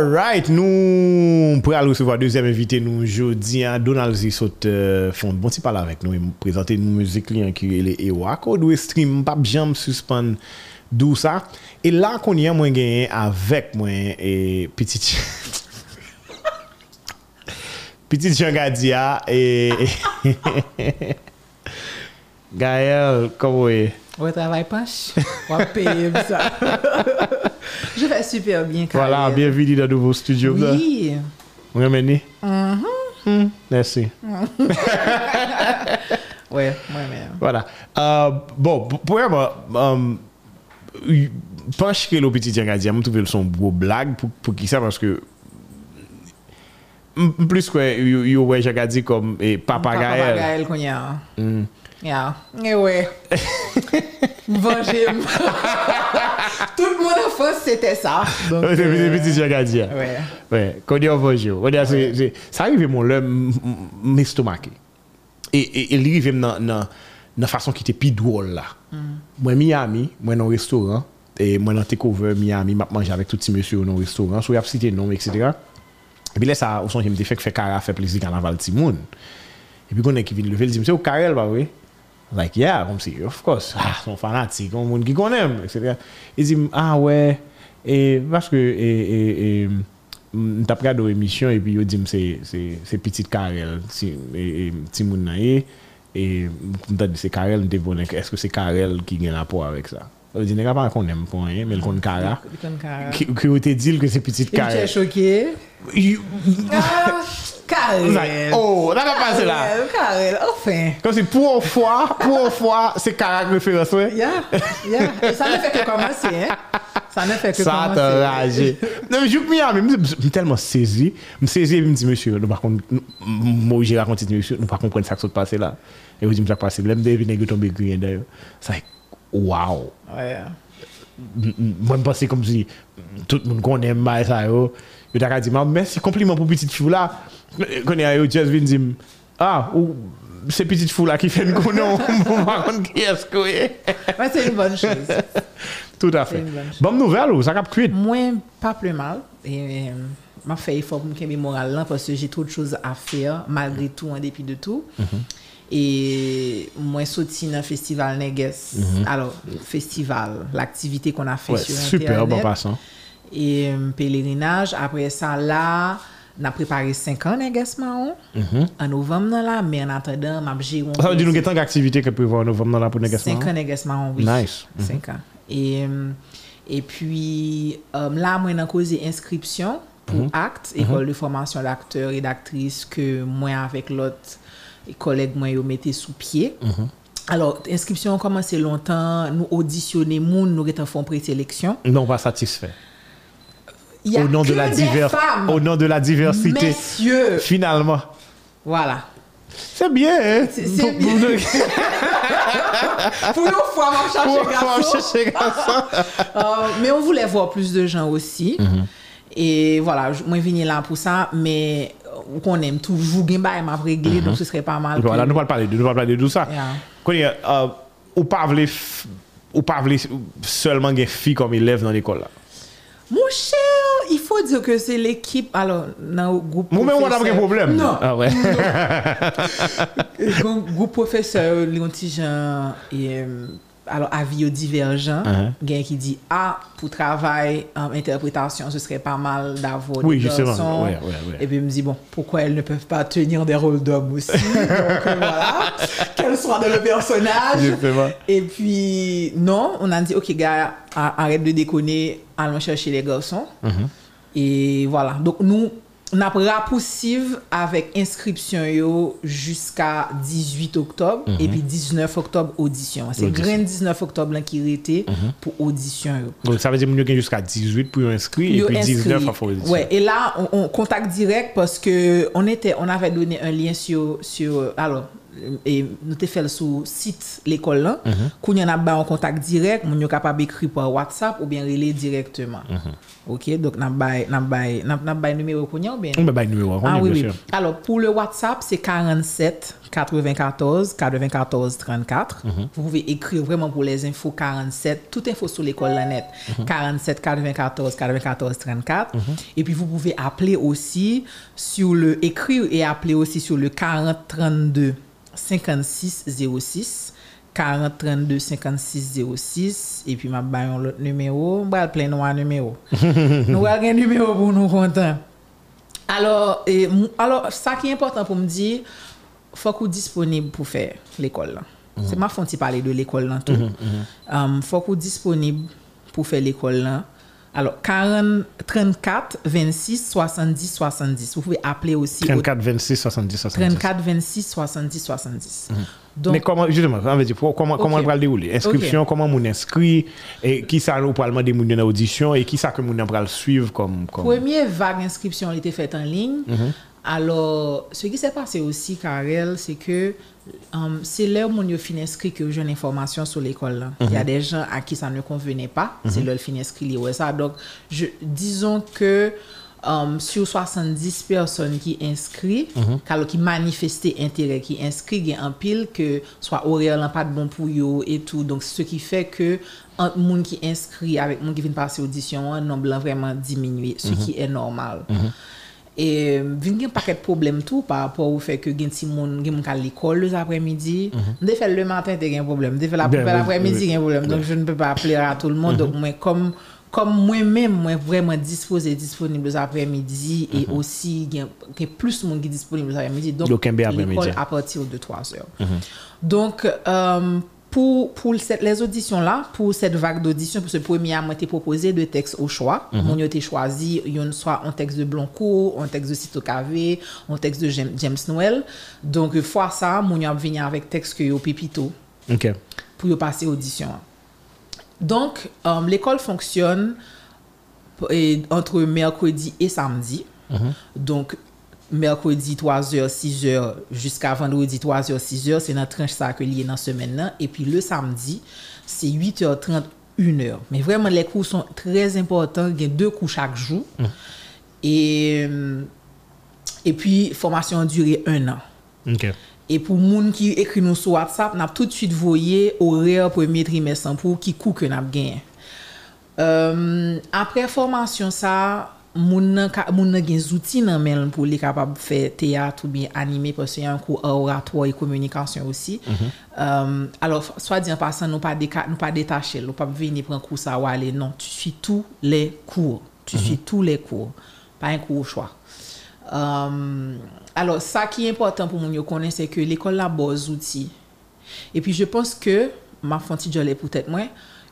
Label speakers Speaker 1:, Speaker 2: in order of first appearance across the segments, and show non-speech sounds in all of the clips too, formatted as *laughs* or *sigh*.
Speaker 1: Alright, nou pral recevoir deuxième invité nous aujourd'hui, Donald Z. Zissot euh, font bon petit parler avec nous et présenter nous musique lien qui est Ewako, d'où stream, pas jam suspend d'où ça. Et là qu'on y a moins gagné avec moi et petit *laughs* petit Jean Gadia et *laughs* Gaël, comment est?
Speaker 2: Ouais, travail poche. On va payer ça. *laughs* Je vais super bien, Karel.
Speaker 1: Voilà, bienvenue dans le nouveau studio.
Speaker 2: Oui.
Speaker 1: Vous remenez? Mm-hmm. -hmm. merci. Mm. *laughs*
Speaker 2: ouais, moi-même.
Speaker 1: Voilà. Euh, bon, pour premièrement, euh, um, pense que le petit Diangadia, je trouve son beau blague pour, pour qui ça, parce que plus que yo ouais Jacques dit comme eh, et papa Gaël.
Speaker 2: Papa Gaël qu'on y a. Hmm. Ya, ewe, vanjem, tout
Speaker 1: moun an
Speaker 2: fos
Speaker 1: sete sa. Se piti jen ka di ya. Kodi an vanjem, sa rive moun lè m'estomake. E li rive m nan fason ki te pi dwol la. Mwen Miami, mwen nan restoran, mwen nan takeover Miami, map manje avèk touti monsye ou nan restoran, sou yap site nom, etc. E bi lè sa, ou son jem te fèk fè kara fè plezi kan aval ti moun. E pi konen ki vin level, di mse ou karel ba wey. Like, yeah, kom si, of course, *laughs* ah, son fanatik, kon moun ki konem, etc. E zim, ah, we, e, vache ke, e, e, e, m tap gado emisyon, e pi yo dim se, se, se pitit Karel, si, e, e, ti moun na ye, e, m tap di se Karel, m te bonen, eske se Karel ki gen apo avek sa? Ou di nega pa konem pou an, men kon kara.
Speaker 2: Kon kara.
Speaker 1: Ki ou te dil ke
Speaker 2: se pitit
Speaker 1: kara.
Speaker 2: E
Speaker 1: mche
Speaker 2: chokye. Karel.
Speaker 1: Oh, nan pa pase la.
Speaker 2: Karel, ofen.
Speaker 1: Kom si pou an fwa, pou an fwa, se kara kwe fwe
Speaker 2: raswe. Ya, ya. Sa ne fe ke komanse, he. Sa ne
Speaker 1: fe ke komanse. Sa te raje. Nan, jouk mi an, mi telman sezi. Mi sezi, mi di, monsye, nou pa kon, mou jera kontit, monsye, nou pa kon pren sak sot pase la. E ou di msak pase, lem de vi negyo tombe griyen dayo. Sa ek. Wow.
Speaker 2: Ouais.
Speaker 1: M- m- Moi, je pensais comme si tout le monde connaît mal ça, yo. Yo, mais merci, compliment pour petite fille là. Quand il y a yo, just vient dire, ah, ou, c'est petite fille là qui fait une. *laughs* Par contre, qui est-ce que
Speaker 2: c'est une bonne chose. *laughs*
Speaker 1: Tout à fait.
Speaker 2: bonne
Speaker 1: nouvelle, ou, ça cap cuit?
Speaker 2: Moi, pas plus mal. Et euh, m'a fait effort pour me moral là parce que j'ai trop de choses à faire malgré tout, en dépit de tout. Et moi, sorti dans le festival Neges. Alors, festival, l'activité qu'on a fait
Speaker 1: Ouais,
Speaker 2: sur
Speaker 1: super,
Speaker 2: Internet.
Speaker 1: bon passant.
Speaker 2: Et euh, pèlerinage. Après ça, là, on a préparé 5 ans Neges Mahon. En novembre, là, mais en attendant, m'a géré
Speaker 1: Ça veut dire que peut voir nous vamos dans la pour négociation.
Speaker 2: 5 ans Neges Mahon, oui.
Speaker 1: Nice.
Speaker 2: 5 ans. Et, euh, et puis, euh, là, moi, j'ai causé inscription pour ACT, École de formation d'acteurs et d'actrices, que moi, avec l'autre collègue, moi, yo mettais sous pied. Alors, inscription a commencé longtemps, nous auditionner moun, nous avons fait une présélection?
Speaker 1: Non, pas satisfait.
Speaker 2: Y a
Speaker 1: Au nom de la
Speaker 2: femmes.
Speaker 1: au nom de la diversité.
Speaker 2: Messieurs,
Speaker 1: Finalement.
Speaker 2: voilà.
Speaker 1: C'est bien, hein?
Speaker 2: C'est- bien. *laughs*
Speaker 1: pour-
Speaker 2: une fois, on
Speaker 1: chercher garçon. *laughs*
Speaker 2: Euh, mais on voulait voir plus de gens aussi. Et voilà, moi, je viens là pour ça, mais qu'on aime toujours bien bah, m'a réglé, donc ce serait pas mal.
Speaker 1: Voilà, nous pas de nous pas de tout ça.
Speaker 2: Yeah.
Speaker 1: Euh, ou pas vle ou pas vle seulement des filles comme élèves dans l'école là?
Speaker 2: Mon cher, il faut dire que c'est l'équipe, alors, dans le groupe
Speaker 1: Moi-même, on a pas de problème.
Speaker 2: Non.
Speaker 1: Ah ouais. *laughs*
Speaker 2: Groupe groupe professeur, Léon Tijan, et euh, alors avis divergent. Il y a qui dit ah pour travail en interprétation ce serait pas mal d'avoir
Speaker 1: Oui,
Speaker 2: des garçons.
Speaker 1: Ouais, ouais, ouais.
Speaker 2: Et puis il me dit bon pourquoi elles ne peuvent pas tenir des rôles d'hommes aussi? Donc euh, voilà *laughs* qu'elles soient dans le personnage. Et puis non on a dit ok gars arrête de déconner allons chercher les garçons.
Speaker 1: Mm-hmm.
Speaker 2: Et voilà donc nous nap raposiv avèk inskripsyon yo jiska 18 oktob, mm -hmm. epi 19 oktob audisyon.
Speaker 1: Se
Speaker 2: gren 19 oktob lan ki rete mm -hmm. pou audisyon yo.
Speaker 1: Donc sa vè di moun yo gen jiska 18 pou
Speaker 2: yo
Speaker 1: inskri,
Speaker 2: epi
Speaker 1: 19 afo audisyon.
Speaker 2: Ouais, et la, on, on kontak direk, paske on, on avè donè un lien sur, sur euh, alors, e nou te fel sou sit l'ekol lan, koun yon ap ba an kontak direk, moun yo kapab ekri pa WhatsApp ou bien rele direktman. Ok, donc nap bay, nap, nap bay numéro koun ou bien?
Speaker 1: On va bay numéro,
Speaker 2: Ah oui, oui. Alors, pour le WhatsApp, c'est 47 94 94 34. Vous pouvez écrire vraiment pour les infos 47, toute info sur l'école la net. 47 94 94 34. Et puis, vous pouvez appeler aussi sur le, écrire et appeler aussi sur le 40 32 56 06. 40 32 56 06 et puis ma bayon l'autre numéro va plein noir numéro *laughs* nous avons un numéro pour nous contents alors, et, alors, ça qui est important pour me dire, faut qu'on disponible pour faire l'école. là. C'est ma fonte parler de l'école là tout. Um, faut qu'on disponible pour faire l'école là. Alors, 40, 34, 26, 70, 70. Vous pouvez appeler aussi au
Speaker 1: 34, 26, 70, 70.
Speaker 2: 34, 26, 70, 70. Donc,
Speaker 1: Mais comment, justement, on dire, comment, on va le dérouler? Inscription, comment on inscrit, et qui ça nous parle des en audition, et qui ça que moun va le suivre comme, comme...
Speaker 2: Première vague inscription a été faite en ligne. Alors, ce qui s'est passé aussi, Karel, c'est que um, c'est là où on fin inscrit que j'ai une information sur l'école. Il y a des gens à qui ça ne convenait pas. C'est là le fin inscrit. ouais ça. Donc, je, disons que um, sur 70 personnes qui inscrivent, alors qui manifestaient intérêt, qui inscrivent, il y a un pile que soit horaire pas de bon pour eux et tout. Donc, ce qui fait que entre monde qui inscrit avec monde qui vient passer audition, un nombre vraiment diminué, ce qui est normal. Et euh, vin gen paquet de problèmes tout par rapport au fait que gen ti moun gen moun ka l'école les après-midi. Mm fait le matin te gen problème, de la-
Speaker 1: Ben, oui.
Speaker 2: gen problème. Donc je ne peux pas appeler à tout le monde. Donc moi comme comme moi-même moi vraiment disposé disponible les après-midi et aussi gen, gen plus moun qui disponible les après-midi. Donc
Speaker 1: Donc,
Speaker 2: l'école à partir de 3 heures. Donc, euh, pour, pour cette- les auditions là, pour cette vague d'audition, pour ce premier, moi, été proposé deux textes au choix. Mon yo été choisi, yon soit un texte de Blanco, un texte de Cito KV, un texte de James, James Noël. Donc, euh, fois ça, mon a venu avec texte que yo pépito
Speaker 1: OK.
Speaker 2: pour yo passer audition. Donc, euh, l'école fonctionne entre mercredi et samedi. Donc, mercredi 3h, 6h, jusqu'à vendredi 3h, 6h, c'est notre tranche ça que lié dans la semaine. Là. Et puis le samedi, c'est 8h30, 1h. Mais vraiment, les cours sont très importants. Il y a deux cours chaque jour. Mmh. Et, euh, et puis, formation a duré un an.
Speaker 1: Okay.
Speaker 2: Et pour les gens qui écrit nous sur WhatsApp, on a tout de suite voyé horaire premier trimestre pour qui coût que nous avons gagné. Euh, après formation, ça, moun nan ka- moun nan gen outils nan men pour les capable faire théâtre ou bien animer parce qu'il y a un cours oratoire et communication aussi. Euh, alors soit dit en passant nous pas déca- nous pas détacher, nous pas venir prendre cours ça ou aller non, tu suis tous les cours. Tu suis tous les cours. Pas un cours au choix. Euh, alors, qui est important pour nous connaître, c'est que l'école a beaux outils. Et puis, je pense que, ma fonti jolé peut-être moi,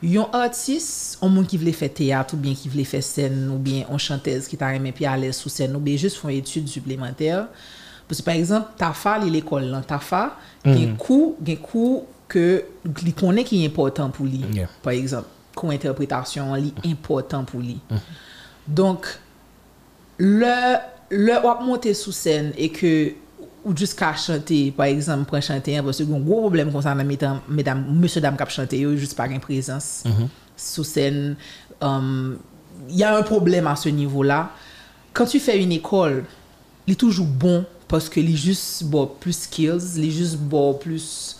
Speaker 2: Yon artist, yon moun ki vle fè teat ou bien ki vle fè sèn ou bien yon chantez ki ta remen pi alè sou sèn ou bien jist fon etude suplementèr. Pwese par exemple, Tafa li l'ekol lan. Tafa mm. gen mm-hmm. kou, gen kou ke li konen ki important pou li.
Speaker 1: Yeah.
Speaker 2: Par exemple, kou interpretasyon li mm-hmm. important pou li. Mm. Mm-hmm. Donk, le, le wap monte sou sèn e ke ou jusqu'à chanter, par exemple, pour chanter, hein, parce que un gros problème concernant mesdames, mesdames, monsieur, dame qui chanter, yo, juste pas une présence sous scène. Um, Il y a un problème à ce niveau-là. Quand tu fais une école, il est toujours bon parce que il est juste bon, plus skills, il est juste bon, plus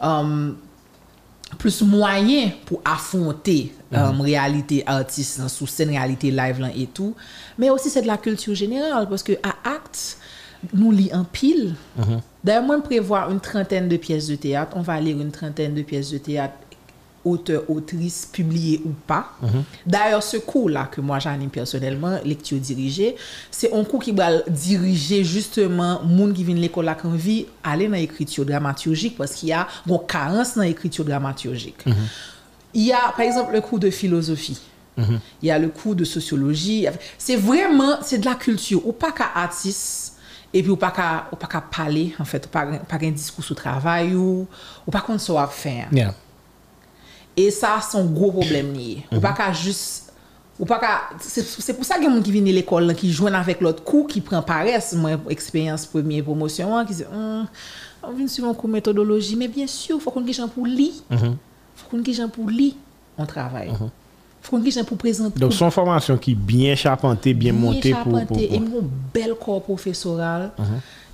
Speaker 2: um, plus moyen pour affronter euh, réalité artiste sous scène réalité live là et tout mais aussi c'est de la culture générale parce que à acte nous lit en pile d'ailleurs moi je prévois une trentaine de pièces de théâtre on va lire une trentaine de pièces de théâtre auteur, autrice, publié ou pas. D'ailleurs, ce cours-là que moi j'anime personnellement, lecture dirigée, c'est un cours qui va diriger justement monde qui vient de l'école qui envie aller dans l'écriture dramaturgique parce qu'il y a une carence dans l'écriture dramaturgique. Il y a par exemple le cours de philosophie. Il y a le cours de sociologie. C'est vraiment, c'est de la culture. Ou pas qu'à artiste, et puis ou pas qu'à ou pas qu'à parler, en fait, ou pas, pas un discours sur travail, ou, ou pas qu'on soit faire.
Speaker 1: Yeah.
Speaker 2: Et ça, c'est un gros problème lié. Ou pas qu'à juste... Ou pas. C'est pour ça qu'il y a des gens qui viennent à l'école, qui jouent avec l'autre cours, qui prend paresse, moi, expérience première promotion, hein, qui dit, Hum, on vient suivre un cours méthodologie, mais bien sûr, il faut qu'on ait gens pour lire. Il faut qu'on ait gens pour lire, on travaille. Il faut pour présenter.
Speaker 1: Donc, son formation qui est bien charpentée, bien, montée pour, pour,
Speaker 2: charpenté,
Speaker 1: pour-
Speaker 2: et mon bel corps professoral.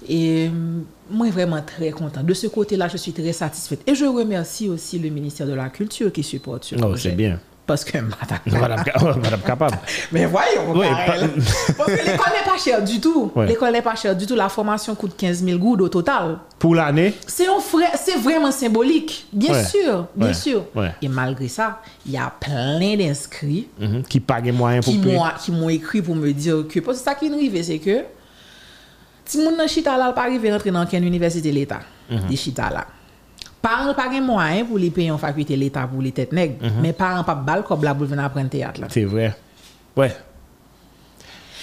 Speaker 2: Et euh, moi, vraiment très content. De ce côté-là, je suis très satisfaite. Et je remercie aussi le ministère de la Culture qui supporte ce
Speaker 1: Oh,
Speaker 2: projet.
Speaker 1: c'est bien.
Speaker 2: Parce que, madame,
Speaker 1: Madame, Madame capable.
Speaker 2: mais voyons,
Speaker 1: Oui,
Speaker 2: Karel. *laughs* Parce que l'école n'est pas chère du tout. L'école n'est pas chère du tout. La formation coûte 15 000 gouttes au total.
Speaker 1: Pour l'année,
Speaker 2: C'est vraiment symbolique. Bien
Speaker 1: Ouais.
Speaker 2: sûr, bien
Speaker 1: Ouais.
Speaker 2: sûr.
Speaker 1: Ouais.
Speaker 2: Et malgré ça, il y a plein d'inscrits
Speaker 1: mhm, qui pague moyen pour
Speaker 2: qui
Speaker 1: payer.
Speaker 2: m'ont qui m'ont écrit pour me dire que parce que ça qui nous arrive c'est que si nan chita là pas arrivé rentrer dans quelle université l'état
Speaker 1: Mhm.
Speaker 2: des chita là parents pas gen moyen pour les payer en faculté l'état pour les têtes nègres
Speaker 1: Mhm.
Speaker 2: mais parents pas bal comme là pour venir apprendre théâtre là
Speaker 1: C'est vrai. Ouais.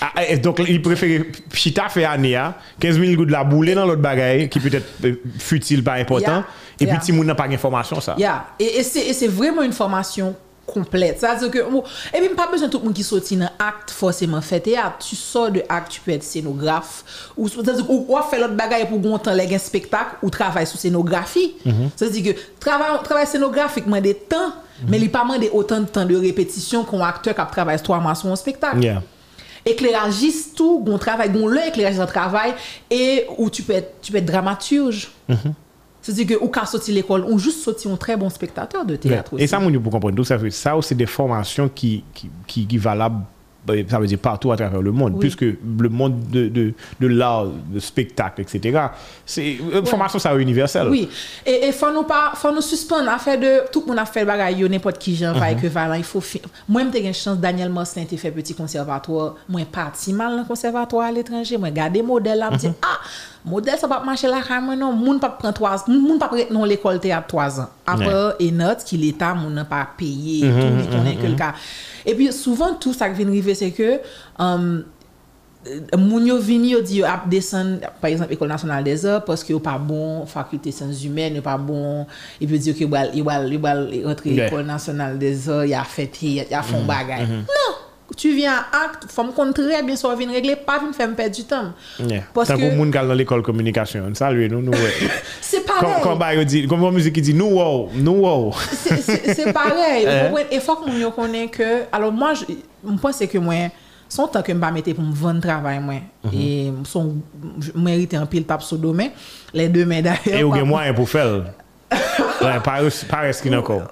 Speaker 1: Ah, et donc, il préfère Chita fait année, hein, 15 000 gouttes de la boule dans l'autre bagaille, qui peut-être euh, futile, pas important.
Speaker 2: Yeah.
Speaker 1: Et puis, si moun n'a pas d'information, ça.
Speaker 2: Yeah. Et c'est vraiment une formation complète. C'est-à-dire que, bon, et puis, pas besoin de tout le monde qui sortit dans acte forcément fait théâtre. Tu sors de acte, tu peux être scénographe, ou, c'est-à-dire, ou, ou faire l'autre bagaille pour gontan les un spectacle, ou travailler sur scénographie. C'est-à-dire que travail, travail scénographique, moi, des temps, mais il pas demandé autant de temps de répétition qu'un acteur qui travaille trois mois sur un spectacle
Speaker 1: Yeah.
Speaker 2: éclairagiste tout gon travail gon le éclairagiste en travail et où tu peux être tu peux être dramaturge c'est-à-dire que ou qu'à sortir l'école ou juste sortir un très bon spectateur de
Speaker 1: Ouais.
Speaker 2: théâtre
Speaker 1: Et
Speaker 2: aussi.
Speaker 1: ça, mon pour comprendre ça, ça, c'est des formations qui, qui, qui, qui valables, ça veut dire partout à travers le monde,
Speaker 2: Oui.
Speaker 1: puisque le monde de, de, de l'art, de spectacle, etc., c'est une formation, ça, universelle.
Speaker 2: Oui, et il faut nous pas faut nous suspendre à faire de tout le monde a fait bagaille n'importe qui j'en
Speaker 1: Mhm.
Speaker 2: pas équivalent il faut moi j'ai une chance Daniel Mosselin t'ai fait petit conservatoire moi parti mal dans le conservatoire à l'étranger moi garder modèle là me
Speaker 1: Mhm.
Speaker 2: dit ah modèle ça pas marcher là même non moun pas prendre trois moun pas prendre l'école théâtre trois ans après et note qui l'état moun n'a pas payé
Speaker 1: Mhm,
Speaker 2: tout les connaît que le cas E pi souvan tout sa ki vin rive se ke, um, moun yo vini yo di yo ap desen, par exemple, Ekol Nationale des Arts, poske yo pa bon fakulte sens humen, yo pa bon, e pi di yo ki yo bal
Speaker 1: rentre
Speaker 2: Ekol Nationale des Arts, ya fete, ya fon mm-hmm. bagay. Mm -hmm. Non! Tu viens à acte faut me compte très bien ça vient régler pas venir faire me perdre du temps
Speaker 1: Yeah.
Speaker 2: parce
Speaker 1: Tant que
Speaker 2: que
Speaker 1: moun dans l'école communication, salut, nous, nous, ouais. *laughs*
Speaker 2: c'est pareil
Speaker 1: bah, yo dit, comme la musique qui dit, nous, wow, nous, wow. *laughs*
Speaker 2: c'est- pareil. *laughs* Vous comprenez? Et faut que nous connaisse que. Alors, moi, je, pense que moi, son temps que je me mettre pour me vendre travail, moi.
Speaker 1: Mhm.
Speaker 2: Et son, je mérite un pile tape sur domaine. Les deux médailles.
Speaker 1: Et ou gen moyen pour faire. Lè, pares ki nan kon.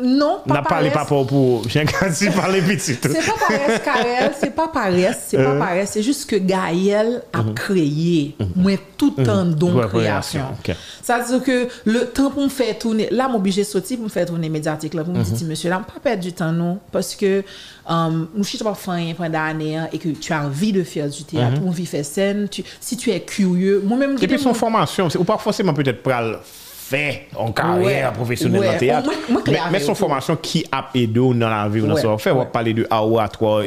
Speaker 2: Non,
Speaker 1: pa
Speaker 2: pares.
Speaker 1: Na
Speaker 2: pale
Speaker 1: pa pou pou, jen kan si pale
Speaker 2: pitit. Se pa pares karel, se pa pares, se pa euh. pares, se jist ke Gaël ap kreye, mwen tout an
Speaker 1: mhm.
Speaker 2: don
Speaker 1: kreasyon. Sa
Speaker 2: dizo ke, le tan pou m fè toune, la m obije soti pou m fè toune mediatik la, pou m diti, mhm. monsye la, m pa pèd du tan nou, paske m chit wap fanyen pwenda anè, e ke tu anvi de fèr du teat, ou anvi fè sèn, si tu è kuryè,
Speaker 1: mou mèm... E
Speaker 2: pi
Speaker 1: son formasyon, ou pa fosèman pwetèt pral fè, fait en carrière
Speaker 2: ouais,
Speaker 1: professionnelle
Speaker 2: ouais,
Speaker 1: en théâtre.
Speaker 2: Moi, moi,
Speaker 1: mais, son formation qui a aidé dans non la vie, ou dans
Speaker 2: ce
Speaker 1: qu'on fait, on va parler de
Speaker 2: oratoire,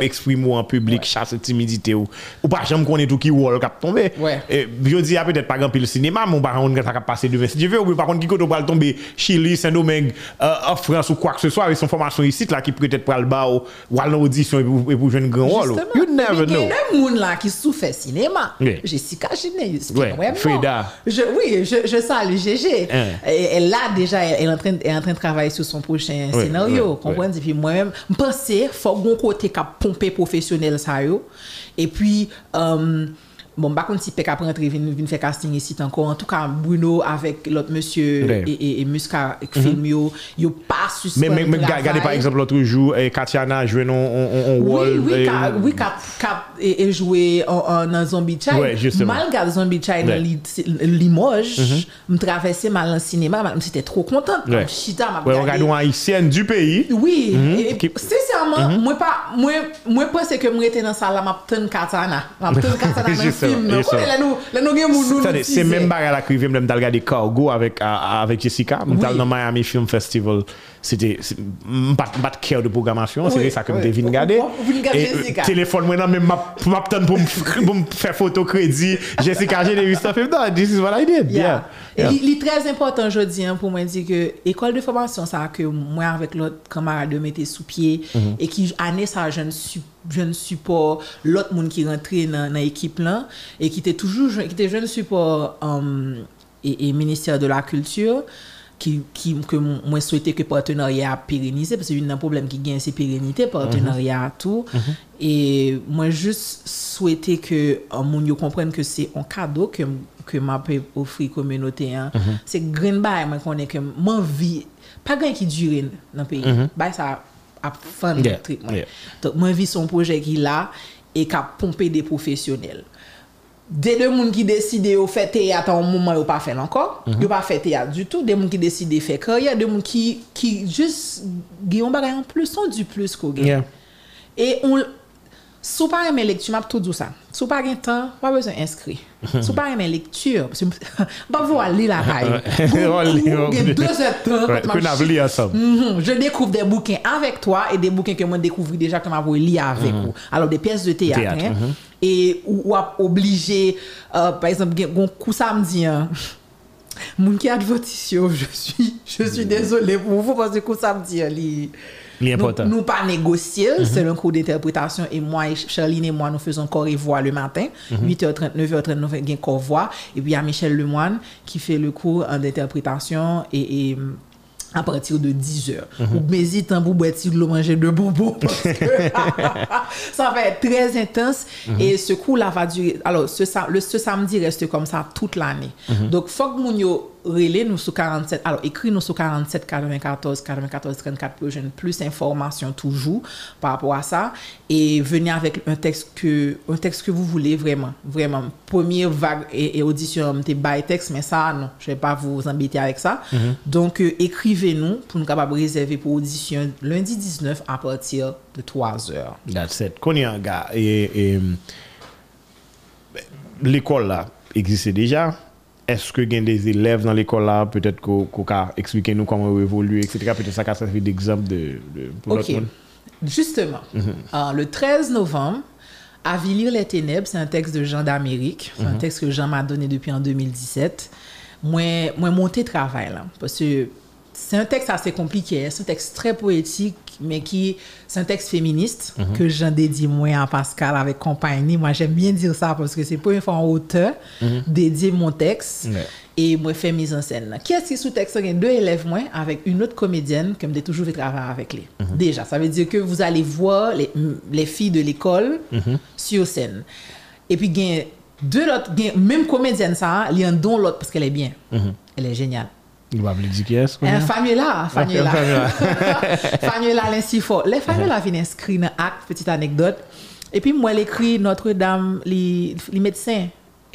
Speaker 1: exprimer en public, chasse timidité, ou, ou pas jamais connaît tout qui ou alors cap tomber. Je dis, ah, peut-être pas grand pile cinéma, mon par contre, quand passé devant, si je veux, ou par contre, qui peut pas tomber Chili, Saint-Domingue, euh, en France ou quoi que ce soit, avec son formation ici, là, qui peut-être pas le bas ou, ou à l'audition et pour jouer un grand rôle. You never
Speaker 2: know. Il y a des gens là qui souffrent cinéma. Jessica Gineyus.
Speaker 1: Oui, Frida.
Speaker 2: Bon. Oui, je salue. GG.
Speaker 1: Hein.
Speaker 2: Et Elle là déjà, elle est en train, elle est en train de travailler sur son prochain scénario.
Speaker 1: ouais,
Speaker 2: comprenez? Et puis moi-même, je pensais, faut qu'on côté a pompé professionnel ça yo. Et puis, euh, Bon, bakon si pek ap rentre vin, vin fè casting e sit anko. En tout ka, Bruno avèk
Speaker 1: lot
Speaker 2: monsye e muska ek mhm. film yo, yo
Speaker 1: pa suspèm.
Speaker 2: Mè
Speaker 1: gade par exemple loutre jou, eh, Katiana jwen an wol.
Speaker 2: Oui, kap e jwè nan Zombie Child.
Speaker 1: Mhm.
Speaker 2: Mal gade Zombie Child Limoges, m travesse mal an sinema, m sète tro kontant.
Speaker 1: M
Speaker 2: chita m
Speaker 1: ap gade.
Speaker 2: Mwen
Speaker 1: gade an Haitienne du peyi.
Speaker 2: Oui, mhm. sèsèrman, mwen pa, mwen pense ke m rete nan sa la m ap ten Katiana. M ap ten *laughs* Katiana
Speaker 1: men.
Speaker 2: film. Là, nous avons nous
Speaker 1: C'est même bagarre la que je viens de regarder Cargo euh, avec Jessica.
Speaker 2: Nous
Speaker 1: dans le Miami Film Festival. c'était pas de care de programmation
Speaker 2: c'était
Speaker 1: ça que me
Speaker 2: devine
Speaker 1: garder euh, téléphone moi non, même m'a pour me faire photo crédit. Jessica j'ai vu ça fait this is what I did. Yeah,
Speaker 2: il est très important je dis pour moi dire que école de formation ça que moi avec l'autre camarade mettait sous pied
Speaker 1: mm-hmm.
Speaker 2: et qui année ça jeune jeune support l'autre monde qui rentrait dans l'équipe là et qui était toujours qui était jeune support euh, et, ministère de la culture. ki, ki mwen souwete ke partenarya perenize, parce yon nan problem ki gen se perenite, partenarya mm -hmm. tou, mm -hmm. e mwen just souwete ke euh, moun yo komprenn ke se an kado ke, ke mwen pe ofri komenote an, mm -hmm. se gren bay mwen konen ke mwen vi, pa gen ki dure nan peyi, mhm. bay sa ap fan
Speaker 1: yeah.
Speaker 2: trik mwen.
Speaker 1: Yeah.
Speaker 2: Mwen vi son proje ki la, e ka pompe de profesyonel. De de moun ki deside yo fè teyat an mouman yo pa fè lankor,
Speaker 1: mm -hmm.
Speaker 2: yo pa fè teyat du tout, de moun ki deside fè karya, de moun ki, ki jous, gen yon bagay an plus, son du plus ko gen.
Speaker 1: Yeah.
Speaker 2: E on, Sou pa remen lektur, map tout dou sa. Sou pa gen tan, wap bezon inskri. Sou pa remen lektur, *laughs* bap vou al li la
Speaker 1: ray. *laughs*
Speaker 2: Gen
Speaker 1: 2
Speaker 2: etan.
Speaker 1: Koun av li
Speaker 2: asam. Je dekouvre de bouken avèk toa e de bouken ke mwen dekouvri deja ke mwen avou li avèk ou. Alors de
Speaker 1: piyes
Speaker 2: de teatre. E wap oblige, euh, par exemple, gen kou samdi an. Moun ki advotisyon, je suis désolé pou mou, pou pas de kou samdi an
Speaker 1: li...
Speaker 2: nous, nous pas négocier, c'est un cours d'interprétation et moi, et Charline et moi, nous faisons corps et voix le matin, 8h30, 9h30, nous faisons corps voix, et puis il y a Michel Lemoine qui fait le cours d'interprétation et, et à partir de 10 heures. Ou pour boire de l'eau manger de bonbons *laughs* parce que *laughs* ça va être très intense. Et ce cours-là va durer. Alors, ce, sa- le, ce samedi reste comme ça toute l'année. Donc, faut que yo relais nous sur 47. Alors, écris nous sur 47 94 94 34 pour plus d'informations toujours par rapport à ça et venez avec un texte que un texte que vous voulez vraiment vraiment première vague et, et audition t'es by texte mais ça non je vais pas vous embêter avec ça donc euh, écrivez-nous pour nous capables de réserver pour audition lundi 19 à partir de 3 heures
Speaker 1: That's it. Qu'on y a un gars, et, et, l'école là existe déjà. Est-ce que y a des élèves dans l'école là, peut-être qu'on ka expliquer nous comment évoluer, etc. Peut-être ça, ça fait d'exemple de, de, pour monde.
Speaker 2: Justement, euh, le 13 novembre, Avilir les ténèbres, c'est un texte de Jean d'Amérique. Un texte que Jean m'a donné depuis en 2017. Moi, moi monté travail là, parce que c'est un texte assez compliqué. hein. C'est un texte très poétique, mais qui c'est un texte féministe que Jean dédie moi à Pascal avec compagnie. Moi, j'aime bien dire ça parce que c'est la première fois en auteur dédié mon texte et moi fait mise en scène là. Qui est-ce qui sous texte? Il y a deux élèves moi avec une autre comédienne que j'ai toujours fait travailler avec les. Déjà, ça veut dire que vous allez voir les, les filles de l'école sur scène. Et puis il y a deux autres, même comédienne ça, il y a un don l'autre parce qu'elle est bien. Elle est géniale.
Speaker 1: Il va appeler dire qui est-ce qu'on
Speaker 2: Un
Speaker 1: a?
Speaker 2: Fanuela, Fanuela.
Speaker 1: Fanuela. *laughs*
Speaker 2: Fanuela l'insi fort. Les Fanuela viennent inscrire dans acte, petite anecdote. Et puis moi, l'écrit Notre-Dame, les, les médecins,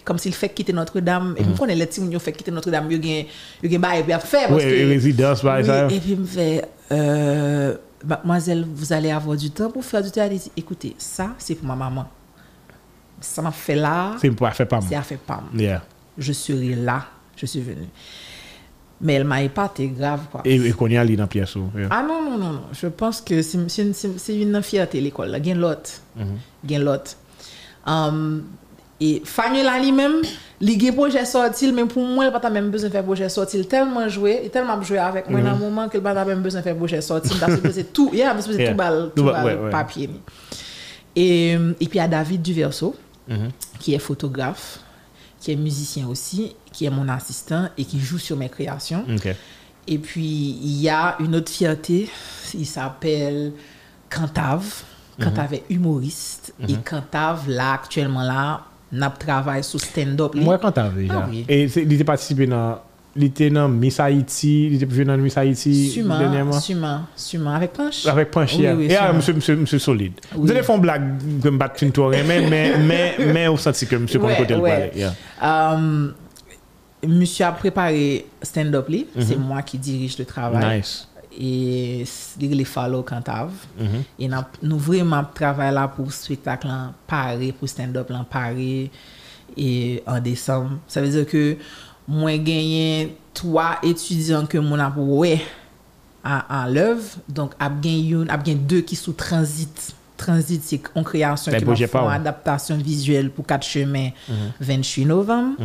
Speaker 2: comme s'il fait quitter Notre-Dame. Et puis, on est les petits, ils fait quitter Notre-Dame, il y a il y a bail, puis à faire. parce
Speaker 1: Oui, par
Speaker 2: Oui,
Speaker 1: exemple.
Speaker 2: Et puis, il me fait, euh, mademoiselle, vous allez avoir du temps pour faire du théâtre. Il dit, Écoutez, ça, c'est pour ma maman. Ça m'a fait là,
Speaker 1: C'est pour faire pas
Speaker 2: c'est
Speaker 1: mal.
Speaker 2: à faire pas.
Speaker 1: Yeah.
Speaker 2: Je serai là, je suis venue. Mais elle m'a épaté grave, quoi.
Speaker 1: Et, et qu'on y a dans pièce. yeah.
Speaker 2: Ah non, non, non, non. Je pense que c'est une, une fierté l'école. Il y a l'autre. Il y a l'autre. Um, et Fanuela lui-même, il a projet sorti, mais pour moi, il n'a pas même besoin de faire projet sorti. Il a tellement joué, il a tellement joué avec moi dans un moment qu'il n'a pas même besoin de faire projet sorti. Parce que c'est tout, que c'est
Speaker 1: Yeah.
Speaker 2: tout bal,
Speaker 1: Tout bal,
Speaker 2: bal
Speaker 1: ouais, ouais.
Speaker 2: papier. Et, et puis il y a David Duverso, qui est photographe, qui est musicien aussi, qui est mon assistant et qui joue sur mes créations. Et puis, il y a une autre fierté, il s'appelle Cantave. Cantave est humoriste. Et Cantave, là, actuellement, là, n'a travaille sur stand-up.
Speaker 1: Moi,
Speaker 2: Ah
Speaker 1: là.
Speaker 2: oui.
Speaker 1: Et il était participé dans. Il était dans Miss Haïti. Il était venu dans Miss Haïti
Speaker 2: Sûrement,
Speaker 1: dernièrement.
Speaker 2: sûrement, sûrement. Avec Punch.
Speaker 1: Avec Panchi.
Speaker 2: Oui, oui,
Speaker 1: et ah, monsieur, monsieur, monsieur solide. Vous allez faire une blague que me battre une tour, mais, mais, mais, mais, vous sentez que monsieur,
Speaker 2: Ouais,
Speaker 1: côté le
Speaker 2: ouais.
Speaker 1: Yeah.
Speaker 2: Euh, Monsieur a préparé stand-up mm -hmm. c'est moi qui dirige le travail.
Speaker 1: Nice.
Speaker 2: Et il les follow cantave. mm -hmm. Et nous vraiment travaillons là pour spectacle en Paris, pour stand-up en Paris et en décembre. Ça veut dire que moi gagné trois étudiants que mon a en, en l'œuvre. Donc, j'ai gagné deux qui sont transit. Transit, c'est en création
Speaker 1: Ben,
Speaker 2: qui
Speaker 1: ouais.
Speaker 2: adaptation visuelle pour quatre chemins 28 novembre.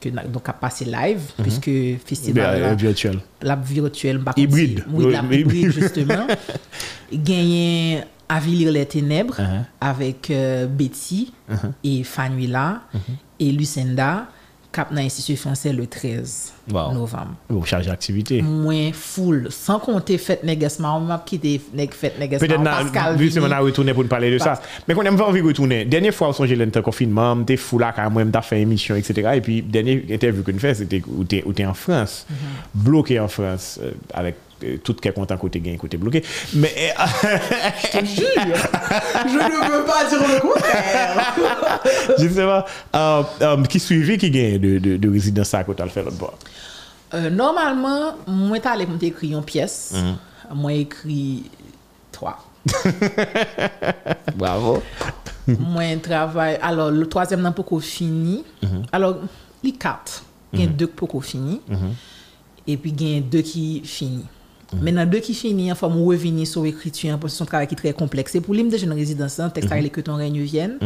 Speaker 2: Que, na- donc, a passé live, puisque festival
Speaker 1: Ben,
Speaker 2: là,
Speaker 1: euh, virtuel.
Speaker 2: la virtuelle, par
Speaker 1: Hybride.
Speaker 2: Oui, la hybride, justement. *laughs* Gagné Avilir les Ténèbres
Speaker 1: Uh-huh.
Speaker 2: avec euh, Betty et Fanuela
Speaker 1: Uh-huh.
Speaker 2: et Lucinda, cap dans l'Institut français le 13
Speaker 1: Wow.
Speaker 2: novembre.
Speaker 1: Bon, charge d'activité.
Speaker 2: Moins full, sans compter Fête Negesma, on m'a quitté Neg- Fête Negesma,
Speaker 1: Peut-être
Speaker 2: Pascal
Speaker 1: justement
Speaker 2: Vini.
Speaker 1: on a retourné pour parler de ça. Mais quand on aime envie de retourner, dernière fois où j'ai le confinement, j'étais fou là quand même, t'as fait émission, etc. Et puis, dernière interview qu'on fait, c'était où où t'es en France,
Speaker 2: Mm-hmm.
Speaker 1: bloqué en France, euh, euh, tout quel content côté gain, côté bloqué. Mais euh,
Speaker 2: Je te jure, je ne veux pas dire le contraire. *laughs*
Speaker 1: justement, euh, euh, qui suivit qui gagne de, de, de résidence à côté, le fait l'autre bord?
Speaker 2: Euh, normalement, moi, t'allais me écrire une pièce.
Speaker 1: Mm-hmm.
Speaker 2: Moi, écrit trois. *laughs*
Speaker 1: Bravo.
Speaker 2: moi travaille alors le troisième n'a pas encore fini alors les quatre il y a deux qui pas encore fini et puis il y a deux qui fini Maintenant, deux qui finit, enfin, moi, revenir sur l'écriture, parce que c'est un travail qui est très complexe. Et pour l'hymne de jeune résidence, un texte avec que ton règne vienne.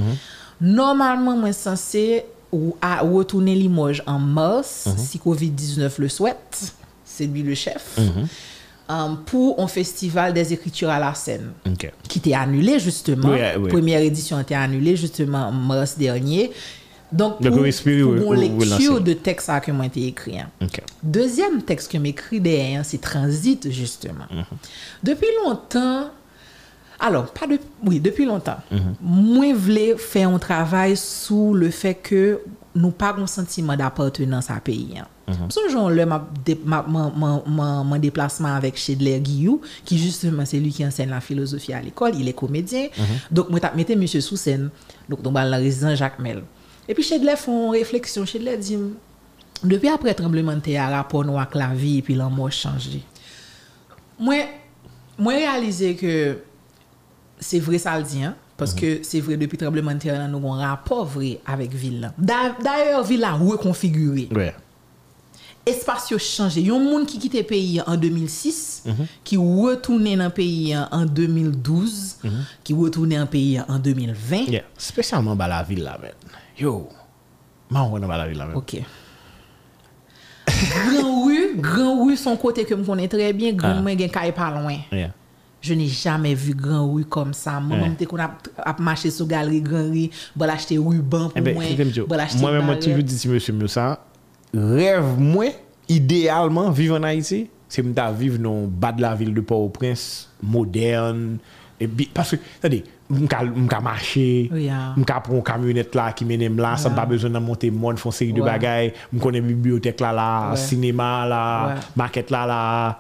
Speaker 2: Normalement, moi, censé ou à retourner Limoges en mars, si Covid-19 le souhaite. C'est lui le chef. Um, pour un festival des écritures à la scène qui était annulé justement.
Speaker 1: Oui, oui.
Speaker 2: Première édition été annulée justement en mars dernier. Donc, pour,
Speaker 1: Donc
Speaker 2: pour,
Speaker 1: pour bon
Speaker 2: lecture de texte à que moi j'ai écrit. Hein.
Speaker 1: Okay.
Speaker 2: Deuxième texte que m'écrit derrière, c'est Transit, justement. Mm -hmm. Depuis longtemps, alors, pas de, oui, depuis longtemps, mm -hmm. moi voulais faire un travail sous le fait que nous pas un sentiment d'appartenance à pays. Songeons le mon déplacement avec Chedler Guillou, qui justement c'est lui qui enseigne la philosophie à l'école, il est comédien. Mm -hmm. Donc, moi, je mettais monsieur sous scène, donc, dans la résidence Jacques Mel. Epi chedle fon refleksyon, chedle di, depi apre tremblemente a rapon wak mhm. mhm. la vi, epi lan mò chanji. Mwen, mwen realize ke se vre sal di, an, Paske mm -hmm. se vre depi tremblemente a nan nou kon rapor vre avèk vil lan. D'ayor, vil lan wè konfigurè. Wè.
Speaker 1: Ouais.
Speaker 2: Espasyon chanje. Yon moun ki kite peyi an 2006, mm -hmm. ki wotounen an peyi an 2012, mm -hmm. ki wotounen an peyi an 2020.
Speaker 1: Yeah. Spesyalman ba la vil la men. Yo. Man, on est dans la man.
Speaker 2: Ok. Grand rue, Grand rue, son côté que je connais très bien, Grand
Speaker 1: Ah.
Speaker 2: gen kay pas loin.
Speaker 1: Yeah.
Speaker 2: Je n'ai jamais vu Grand rue comme ça. Moi, même te qu'on a, a marché sur galerie Grand rue, pour acheter ruban pour
Speaker 1: Eh ben,
Speaker 2: moi, acheter
Speaker 1: moi-même, moi, toujours dit, si monsieur Moussa, rêve, moi, idéalement, vivre en Haïti, c'est me vivre dans le bas de la ville de Port-au-Prince, moderne, et parce que, attendez, m'ka marcher,
Speaker 2: ah.
Speaker 1: m'ka prendre une camionnette là qui mène là, sans pas besoin de monter monde, font série de bagailles, m'connais bibliothèque là, là, cinéma là, maquette là, là.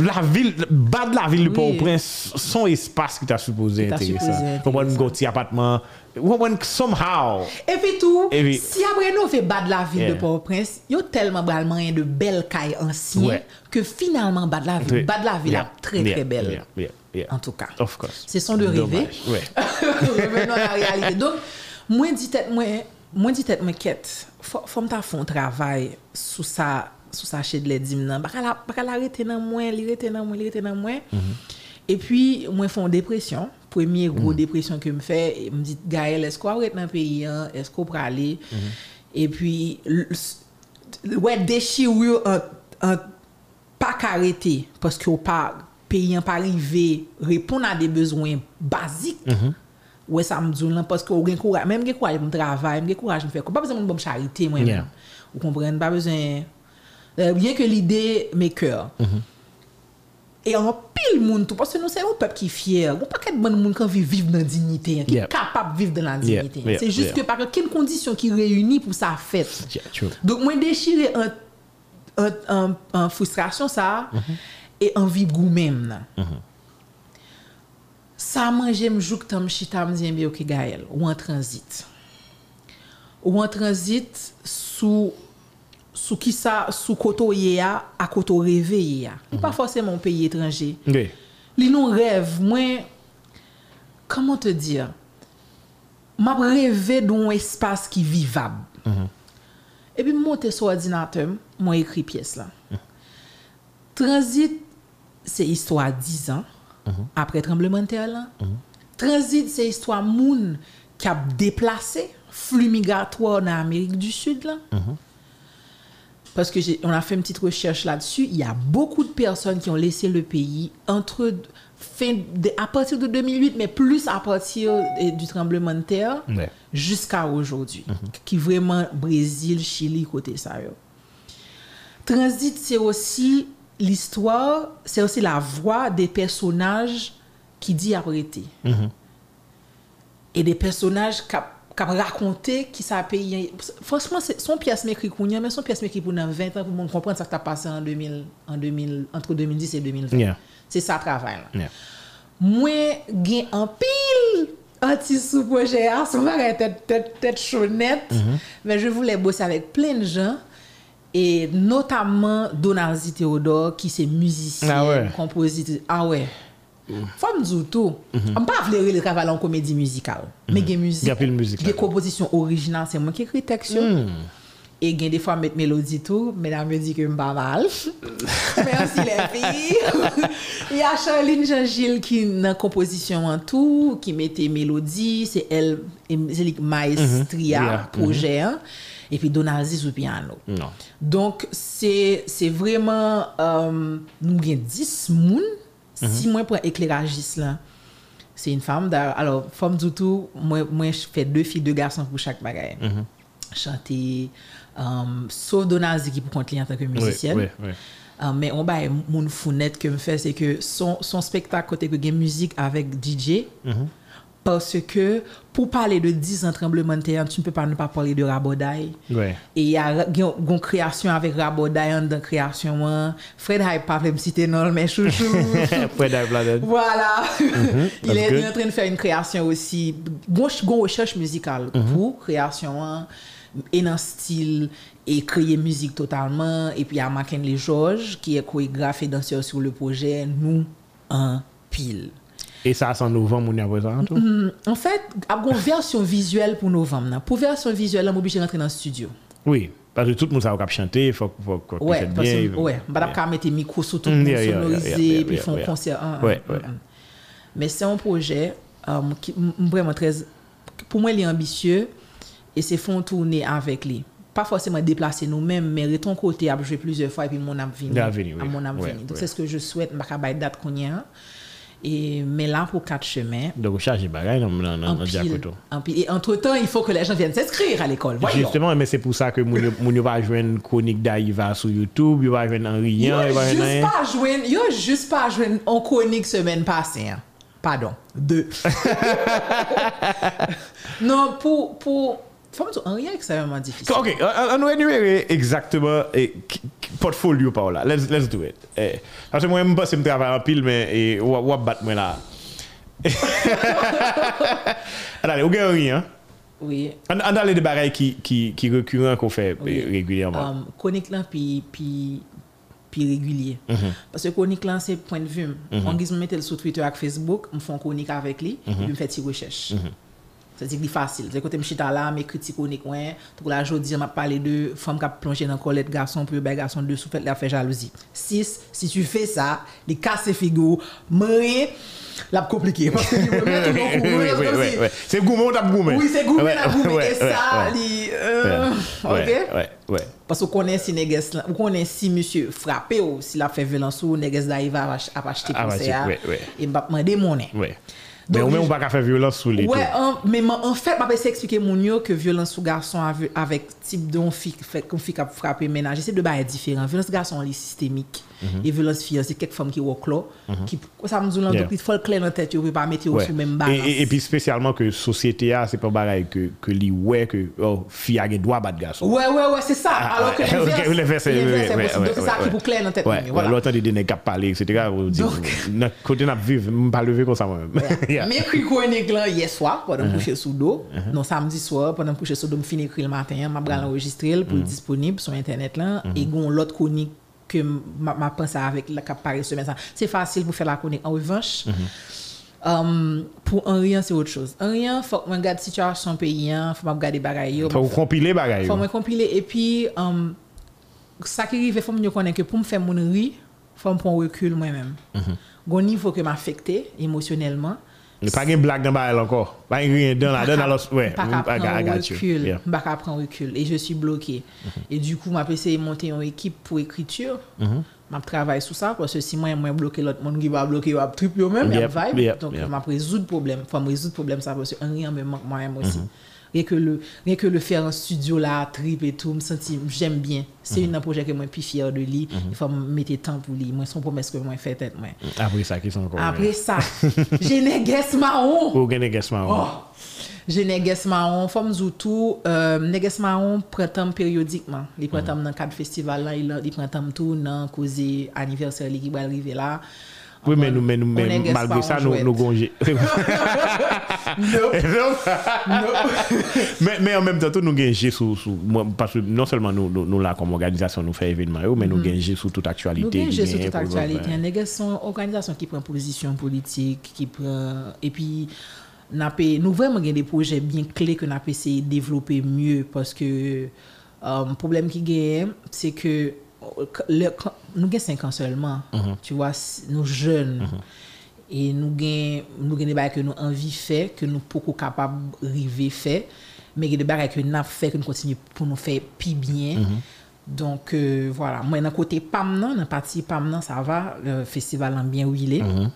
Speaker 1: La ville, bas de la ville de. Port-au-Prince, son espace qui t'a supposé intéressant. Pour moi, un petit appartement, somehow.
Speaker 2: Et puis tout, si après nous fait bas de la ville de Port-au-Prince, il y a tellement de belles cailles anciennes que finalement bas de la ville, bas de la ville est très très belle.
Speaker 1: Yeah.
Speaker 2: En tout cas.
Speaker 1: Of course.
Speaker 2: C'est son de rêver.
Speaker 1: Ouais. *laughs*
Speaker 2: Revenons à la réalité. Donc, moi dit tête moi, moi dit tête moi quête. Faut me font un travail sous ça sous ça chez de les dim nan. Baka la baka la arrêter nan moi, li rete nan moi, li rete nan moi. Et puis moi font dépression. Premier gros dépression que me fait, et me dit Gaël, est-ce qu'on arrête dans le pays hein? Est-ce qu'on peut aller? Et puis le- le- ouais déchirure en, en pas qu'arrêter parce que pas pays pas arrivé répondre à des besoins basiques. Ouais ça me dit parce que gen courage même gen courage pour même gen courage me faire pas besoin de bonne charité moi
Speaker 1: Yeah.
Speaker 2: vous comprenez pas besoin euh, bien que l'idée mes cœurs et en pile monde tout parce que nous c'est un peuple qui est fier. On pas qu'être bon monde qui vit vivre dans la dignité hein, qui est capable de vivre dans la
Speaker 1: Yeah,
Speaker 2: dignité
Speaker 1: yeah,
Speaker 2: c'est juste que par quelle condition qui réunit pour ça fête. Donc, moi, déchiré en, en, en, en frustration, ça, et envie goût même. là. Ça, manger, me joue que tam chita, me dit, bien, ok, Gaël, ou en transit. Ou en transit sous sous qui ça, sous koto yé a, à koto rêvé yé a. Il Pas forcément un pays étranger.
Speaker 1: Oui.
Speaker 2: Li nou rêve, moi, comment te dire? M'a rêvé d'un espace qui vivable. Et puis, monter sur ordinateur, moi écrit pièce là. Transit c'est histoire 10 ans après tremblement de terre là. Transit, c'est histoire moun qui a déplacé flux migratoire dans l'Amérique du Sud là. Parce que on a fait une petite recherche là-dessus. Il y a beaucoup de personnes qui ont laissé le pays entre fin de- à partir de 2008, mais plus à partir du tremblement de terre
Speaker 1: Ouais.
Speaker 2: jusqu'à aujourd'hui. Qui vraiment Brésil, Chili, côté ça. yo. Transit, c'est aussi l'histoire, c'est aussi la voix des personnages qui dit arrêter. Et des personnages qui qui raconté qui ça pays. Franchement, c'est son pièce m'écrit mais son pièce m'écrit pour dans 20 ans pour moun comprendre ça qui a passé en 2000, en 2000, entre 2010 et 2020.
Speaker 1: Yeah.
Speaker 2: C'est ça le travail.
Speaker 1: Yeah.
Speaker 2: Moi, gen un pile artiste sous projet, ah, son bagay tête, tête,
Speaker 1: Mhm.
Speaker 2: mais je voulais bosser avec plein de gens, et notamment Donaldi Théodore, qui c'est musicien,
Speaker 1: Ah ouais.
Speaker 2: compositeur. Ah ouais. Faut me dire tout. On pas vouloir le travail en comédie musicale, mais musique.
Speaker 1: Il y a musique
Speaker 2: Gen
Speaker 1: là-dedans.
Speaker 2: composition originale, c'est moi qui écris texte. yo. Et gen des fois mettre mélodie tout, mesdames me dit que m'pas mal. *laughs* Merci les filles. Il y a Charline Jean-Gilles qui dans composition en tout, qui mettait mélodie, c'est elle, c'est maestria
Speaker 1: Yeah.
Speaker 2: projet. et puis Donazis ou piano.
Speaker 1: Non.
Speaker 2: Donc, c'est vraiment, euh, nous avons 10 moun, mm -hmm. si moi pour éclairagiste là, c'est une femme, alors, femme du tout, moi, moi je fais deux filles, deux garçons pour chaque bagaille. Mm -hmm. Chanter, um, sauf Donazis qui pour compte en tant que musicienne.
Speaker 1: Oui, oui,
Speaker 2: oui. Uh, mais on va mon founette que me fait, c'est que son, son spectacle côté que game musique avec DJ, mm -hmm. Parce que pour parler de 10 ans tremblement de terre tu ne peux pas ne pas parler de Rabodaï
Speaker 1: Ouais.
Speaker 2: et il y a une création avec Rabodaï dans création hein. Fred Hype pas me citer non mais chouchou *laughs*
Speaker 1: Fred Hype
Speaker 2: voilà. *laughs* il,
Speaker 1: that's
Speaker 2: est,
Speaker 1: good.
Speaker 2: il est en train de faire une création aussi. Gon recherche musicale pour création hein, et dans style et créer musique totalement. Et puis il y a Mackenley George qui est chorégraphe et danseur sur le projet Nous en pile.
Speaker 1: Et ça, c'est en novembre, on y a tout?
Speaker 2: Hum, En fait, il y a une version visuelle pour novembre. Pour version visuelle, on est obligé de rentrer dans le studio.
Speaker 1: Oui. Parce que tout le monde sait chanter, il faut faut- faut qu'il
Speaker 2: Ouais,
Speaker 1: fasse
Speaker 2: parce que, ouais, madame ka mettre micro sur tout
Speaker 1: Mm,
Speaker 2: le monde sonorisé,
Speaker 1: yeah, yeah,
Speaker 2: puis concert. un,
Speaker 1: Ouais,
Speaker 2: un,
Speaker 1: ouais.
Speaker 2: un. Mais c'est un projet euh, qui vraiment très, pour moi, il est ambitieux et c'est font tourner avec lui. Pas forcément déplacer nous-mêmes, mais de ton côté, à jouer plusieurs fois et puis mon âme
Speaker 1: a oui.
Speaker 2: À mon âme. Donc c'est ce que je souhaite, je vais pas date qu'on y a. Et, mais là, pour quatre chemins,
Speaker 1: Donc, charger bagaille dans Diakoto.
Speaker 2: en pile. Et entre-temps, il faut que les gens viennent s'inscrire à l'école.
Speaker 1: Justement, mais c'est pour ça que yo va joindre chronique d'Aïva sur YouTube, il va Henri
Speaker 2: Yo
Speaker 1: Yan, il va
Speaker 2: pas joindre, yo juste pas joindre en chronique semaine passée. hein. Pardon, deux. *laughs* non, pour, pour, Fom tou, an riyan ek sa yon
Speaker 1: man difisil. Ok, euh, euh, an nou enumere exactement portfolio pa ou la. Let's do it. Ase mwen mba se mtrava an pil men wap bat mwen la. Adale, ou gen *laughs* riyan?
Speaker 2: Oui.
Speaker 1: An dale de baray ki rekuran
Speaker 2: kon fè regulyèman. Konik lan pi regulyè. Mm-hmm. Pase konik lan se point de vim. Mm-hmm. An giz mwen metel sou Twitter ak Facebook, mwen fon konik avèk li, mwen fè ti wèchech. Se dik li fasil. Se kote m chita la, m ekri ti konik wè. Tok la jodi, m ap pale de fòm ka plonje nan kolet gason pou yo bay gason de sou fèt la fè jalouzi. 6. Si tu fè sa, li kase figo, mè, la p komplike. Paske li wè mè
Speaker 1: tou
Speaker 2: nou kou.
Speaker 1: Oui, oui, oui, oui. Se goumen tap goumen.
Speaker 2: Oui, se goumen
Speaker 1: tap
Speaker 2: goumen. E
Speaker 1: sa,
Speaker 2: li, euh, ok?
Speaker 1: Oui, oui.
Speaker 2: Paske ou konen si neges, ou konen si monsye frape ou si la fè velansou, neges da iva ap achete kon se
Speaker 1: a.
Speaker 2: Ah,
Speaker 1: oui,
Speaker 2: oui.
Speaker 1: E m
Speaker 2: bap mè de mounen.
Speaker 1: Oui. Mais
Speaker 2: Donc,
Speaker 1: au moins,
Speaker 2: je-
Speaker 1: on va pas faire violence sous les
Speaker 2: Ouais, en- mais ma- en fait, m'a essayé expliquer mon yo que violence sous garçon avec, type de fait qu'on a frappé ménage, c'est deux bails différents. Violence garçon elle est systémique Mm-hmm. Et violence fille, c'est quelques femmes qui walk là, mm-hmm. qui, ça me dit, il faut le clair dans la tête, ne pas mettre sous même barre.
Speaker 1: Et, puis spécialement que société, a, c'est pas pareil que, que les ouais, que oh, fille a des droits battre garçon.
Speaker 2: Ouais, ouais, ouais, c'est ça.
Speaker 1: Ah, ah,
Speaker 2: Alors que l'inverse, *laughs*
Speaker 1: c'est
Speaker 2: Donc c'est ça qui vous clair dans la
Speaker 1: tête.
Speaker 2: Voilà.
Speaker 1: L'autre des nègres qui parlent, etc. Notre côté, n'a vivre, je ne pas lever comme ça moi-même. *laughs*
Speaker 2: Mais écrit quoi un nègre hier soir, pendant uh-huh. coucher sous dos, uh-huh. non samedi soir, pendant coucher sous dos, je finis écrit le matin, je vais uh-huh. l'enregistrer pour disponible sur Internet là, et l'autre chronique que m'a pensé avec la cap Paris semaine ça. C'est facile pour faire la chronique. En revanche, um, pour un rien c'est autre chose. Un rien faut que me regarde situation pays, hein, faut regarder bagaille.
Speaker 1: Faut compiler bagaille.
Speaker 2: Faut compiler et puis um, ça qui arrive faut me connaître que pour me faire mon riz faut me prendre recul moi-même. Gon niveau que m'affecter émotionnellement.
Speaker 1: Pas une blague dans bail encore. Pas rien dans la dans la ouais.
Speaker 2: Pas prendre recul. Pas prendre recul. Et je suis bloqué. Et du coup, m'a essayé de monter une équipe pour écriture. M'a travaillé sur ça parce que si moi, moi bloqué l'autre monde qui va bloquer, va trip yo même,
Speaker 1: Yep,
Speaker 2: vibe. Donc, m'a résoudre le problème. Faut me résoudre le problème ça parce que rien me manque moi-même aussi. Rien que le, rien que le faire en studio là, trip et tout, me sentir, j'aime bien. C'est
Speaker 1: mm -hmm.
Speaker 2: un projet que moi suis fier de lui. Mm -hmm. Il mhm. faut mettre temps pour lui. Moi, son promesse que moi fait tête moi. Mhm.
Speaker 1: Après ça, qui sont encore
Speaker 2: Après ça, *laughs* j'ai Neges Mahon.
Speaker 1: Ou Neges Mahon.
Speaker 2: Oh, j'ai Neges Mahon. Femme Zoutou, euh, Neges Mahon prend périodiquement. Il prend mhm. dans cadre festival là, il prend temps tout non, dans cause anniversaire qui va arriver là.
Speaker 1: Oui, mais nous, mais nous, mais malgré ça, nous, nous gongé. *laughs* mais, mais en même temps, nous gagnons sous, sous, parce que non seulement nous, nous, nous là, comme organisation, nous fait événement, mais nous gagnons sous toute actualité.
Speaker 2: gen
Speaker 1: qui
Speaker 2: jè sou
Speaker 1: gagne
Speaker 2: tout
Speaker 1: pour-
Speaker 2: aktualite.
Speaker 1: ouais.
Speaker 2: Neges son organizasyon ki pren posisyon politik, ki pren... E pi, napè, nou vremen gen de proje bien kle ke napè se développer mieux, paske um, problem ki gen, se ke le, nou gen 5 ans seulement, tu vois, s- nou jeune, e nou gen, nou gen de bagay ke nou anvi fè, ke nou poko kapab rive fè, mais gen de bagay ke nap fè, ke nou kontinye pou nou fè pi bien. Donc, euh, voilà. Moi, dans côté PAM, nan, dans partie PAM, nan, ça va. Le festival en bien où il est.
Speaker 1: Mhm.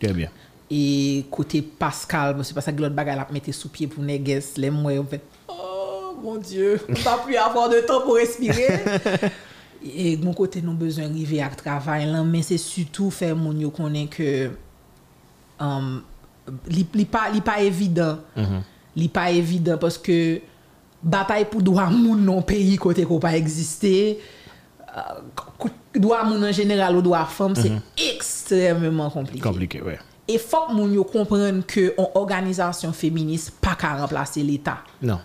Speaker 1: Très bien.
Speaker 2: Et côté Pascal, c'est pas ça que l'autre bagage la mettre sous pied pour. Les moi, on fait, oh mon Dieu, on va plus avoir de temps pour respirer. *laughs* E goun kote nou bezon rive ak travay lan, men se sütou fe moun yo konen ke um, li, li pa, pa evidant. Mm -hmm. Li pa evidant, mm-hmm. paske batay pou dwa moun nan peyi kote ko pa egziste, uh, dwa moun an general ou dwa fam, mm -hmm. se
Speaker 1: mm-hmm. ekstrememan
Speaker 2: komplike. Komplike, wè. Ouais. E fok moun yo kompren ke an organizasyon feminist pa ka remplase l'Etat.
Speaker 1: Non.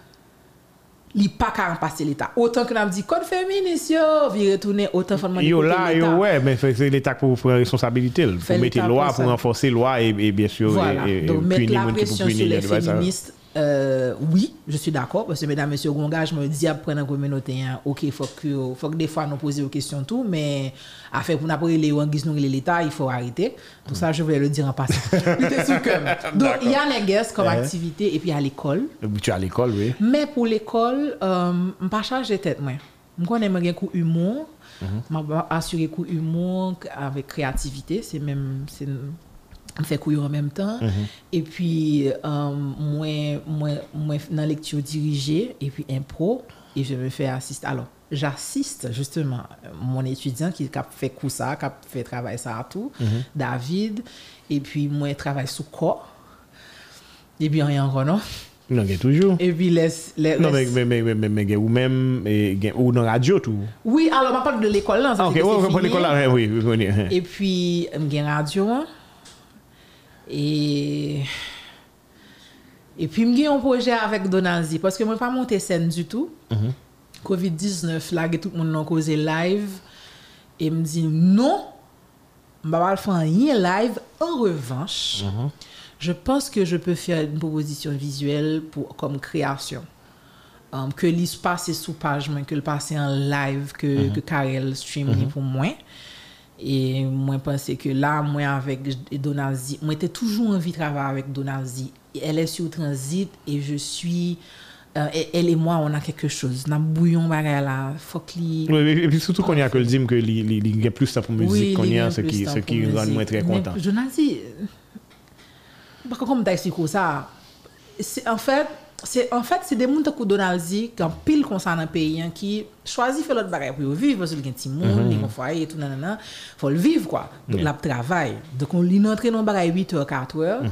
Speaker 2: Li pas qu'à remplacer l'état. Autant que n'a dit code féministe yo, vi faut demander
Speaker 1: Yo
Speaker 2: côté
Speaker 1: là,
Speaker 2: l'État.
Speaker 1: yo ouais, mais c'est c'est l'État pour prendre responsabilité. Il faut
Speaker 2: Fait
Speaker 1: mettre
Speaker 2: l'État
Speaker 1: loi
Speaker 2: pour
Speaker 1: pour
Speaker 2: ça.
Speaker 1: renforcer loi et, et bien sûr,
Speaker 2: Voilà. Donc,
Speaker 1: punir
Speaker 2: la
Speaker 1: moun
Speaker 2: sur
Speaker 1: punir
Speaker 2: les féministes, euh, oui, je suis d'accord, parce que mesdames, messieurs, gongage me dit à prendre en communauté, hein, ok, faut que, faut que des fois nous poser aux questions tout, mais à faire pour n'appeler les wanguis nous l'État, il faut arrêter. Tout ça, je voulais le dire en passant. *laughs* *laughs* Donc, il y a les guests comme
Speaker 1: Ouais.
Speaker 2: activité, et puis à l'école.
Speaker 1: Tu es à l'école, oui.
Speaker 2: Mais pour l'école, euh, je ne pas charger tête. moi. Je connais un coup humour. Je assurer coup humour avec créativité. C'est même. C'est on fait couille en même temps. Et puis, euh, moi, moi, moi, dans lecture dirigée, et puis impro, et je me fais assister. Alors, j'assiste justement mon étudiant qui a fait coup ça, qui a fait travail ça à tout, David, et puis moi, je travaille sous corps. Et puis, rien encore, non?
Speaker 1: Non, il y a toujours.
Speaker 2: Et puis, laisse.
Speaker 1: Non, mais, mais, mais, mais, mais, mais, ou même, ou dans la radio, tout.
Speaker 2: Oui, alors, on parle de l'école là.
Speaker 1: Ah, ok, ouais, pour
Speaker 2: fini.
Speaker 1: l'école, là, oui, oui.
Speaker 2: Et puis, j'ai radio. hein. Et. E... E pi mge yon proje avèk Donanzi, paske mwen pa monte sen du tout. Mm -hmm. COVID-19 lage tout moun nan koze live. E mdi, non, mba bal fan yon live. En revanche, mm -hmm. je pense que je peux faire une proposition visuelle pour, comme création. Um, que l'is passe sous page, mwen, que l'passe en live, que, mm -hmm. que Karel stream mhm. ni pou mwen. E... Et moi, je pensais que là, moi, avec Donaldi, moi, j'étais toujours envie de travailler avec Donaldi. Elle est sur transit et je suis. euh, elle et moi, on a quelque chose. On a bouillon bagarre là. Faut que li-
Speaker 1: Oui, et puis surtout qu'on y a que le dîme que il y a plus de pour musique
Speaker 2: Oui,
Speaker 1: qu'on y a, ce qui, ce qui rend moi très content.
Speaker 2: Donaldi, euh, parce que comme t'expliques ça, c'est en fait, c'est en fait c'est des gens qui Donaldi qui pile comme ça dans le pays hein, qui choisit faire l'autre bagage pour vivre parce qu'il y a un petit monde, il y a un foyer et tout nanana, faut le vivre quoi. Donc la travail. Donc on lui entre dans le bagage 8 heures 4 heures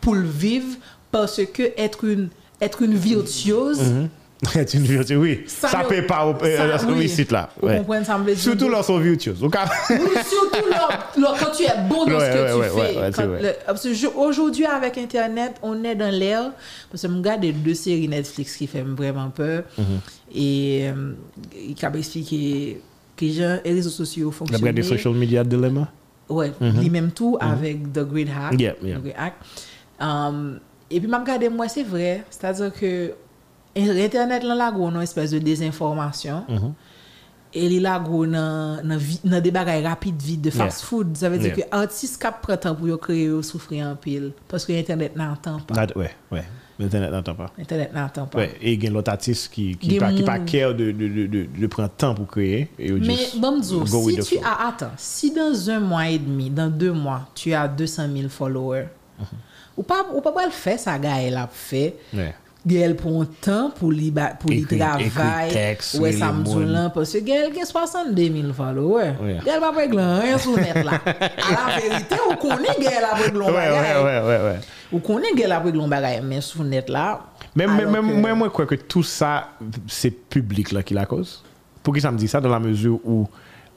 Speaker 2: pour le vivre parce que être une être une virtuose
Speaker 1: C'est une oui.
Speaker 2: Ça
Speaker 1: Ça paie pas au euh,
Speaker 2: oui.
Speaker 1: site là.
Speaker 2: Vous
Speaker 1: ouais.
Speaker 2: comprenez, ça me veut dire-
Speaker 1: Surtout lorsqu'on virtuose.
Speaker 2: Oui, surtout quand tu es bon dans
Speaker 1: Ouais,
Speaker 2: ce que tu fais. je- aujourd'hui, avec Internet, on est dans l'ère. Parce que je regarde deux séries Netflix qui font vraiment peur.
Speaker 1: Mhm.
Speaker 2: Et euh, il a expliqué que les réseaux sociaux fonctionnent.
Speaker 1: des social media dilemma.
Speaker 2: Ouais, lui-même tout avec The Great Hack.
Speaker 1: Yeah, yeah.
Speaker 2: The Great Hack. Um, et puis, m'a regardé moi, c'est vrai. C'est-à-dire que E internet lan la gwo nan espèse de dezinformasyon.
Speaker 1: Mm -hmm.
Speaker 2: E li la gwo nan, nan, nan de bagay rapide vide de fast
Speaker 1: yeah.
Speaker 2: food. Zave di
Speaker 1: yeah.
Speaker 2: ki artist kap pretan pou yo kreye yo soufri an pil. Paske internet nan tan pa.
Speaker 1: Ouè, ouè. Internet
Speaker 2: nan tan pa.
Speaker 1: Internet nan tan pa. Ouè, e
Speaker 2: gen
Speaker 1: lot artist ki,
Speaker 2: ki
Speaker 1: pa, pa kèr de, de, de, de pren tan pou
Speaker 2: kreye.
Speaker 1: Men,
Speaker 2: bon
Speaker 1: mzou,
Speaker 2: si tu
Speaker 1: flow.
Speaker 2: a atan, si dans un mwa et demi, dans deux mwa, tu a 200 000 followers, mm -hmm. ou pa wèl fè sa gaye la pou fè, ouè,
Speaker 1: yeah.
Speaker 2: Gel prend temps pour li ba, pour li parce que gel gen 62 000 followers.
Speaker 1: Ouais.
Speaker 2: Régler rien sur net là. À la vérité, ou a
Speaker 1: Ouais, ouais,
Speaker 2: bagay.
Speaker 1: ouais, ouais.
Speaker 2: Ou connaît gel a régler bagay mais sur net
Speaker 1: moi, moi, je crois que tout public là qui la. Pour qui ça me dit ça dans la mesure où,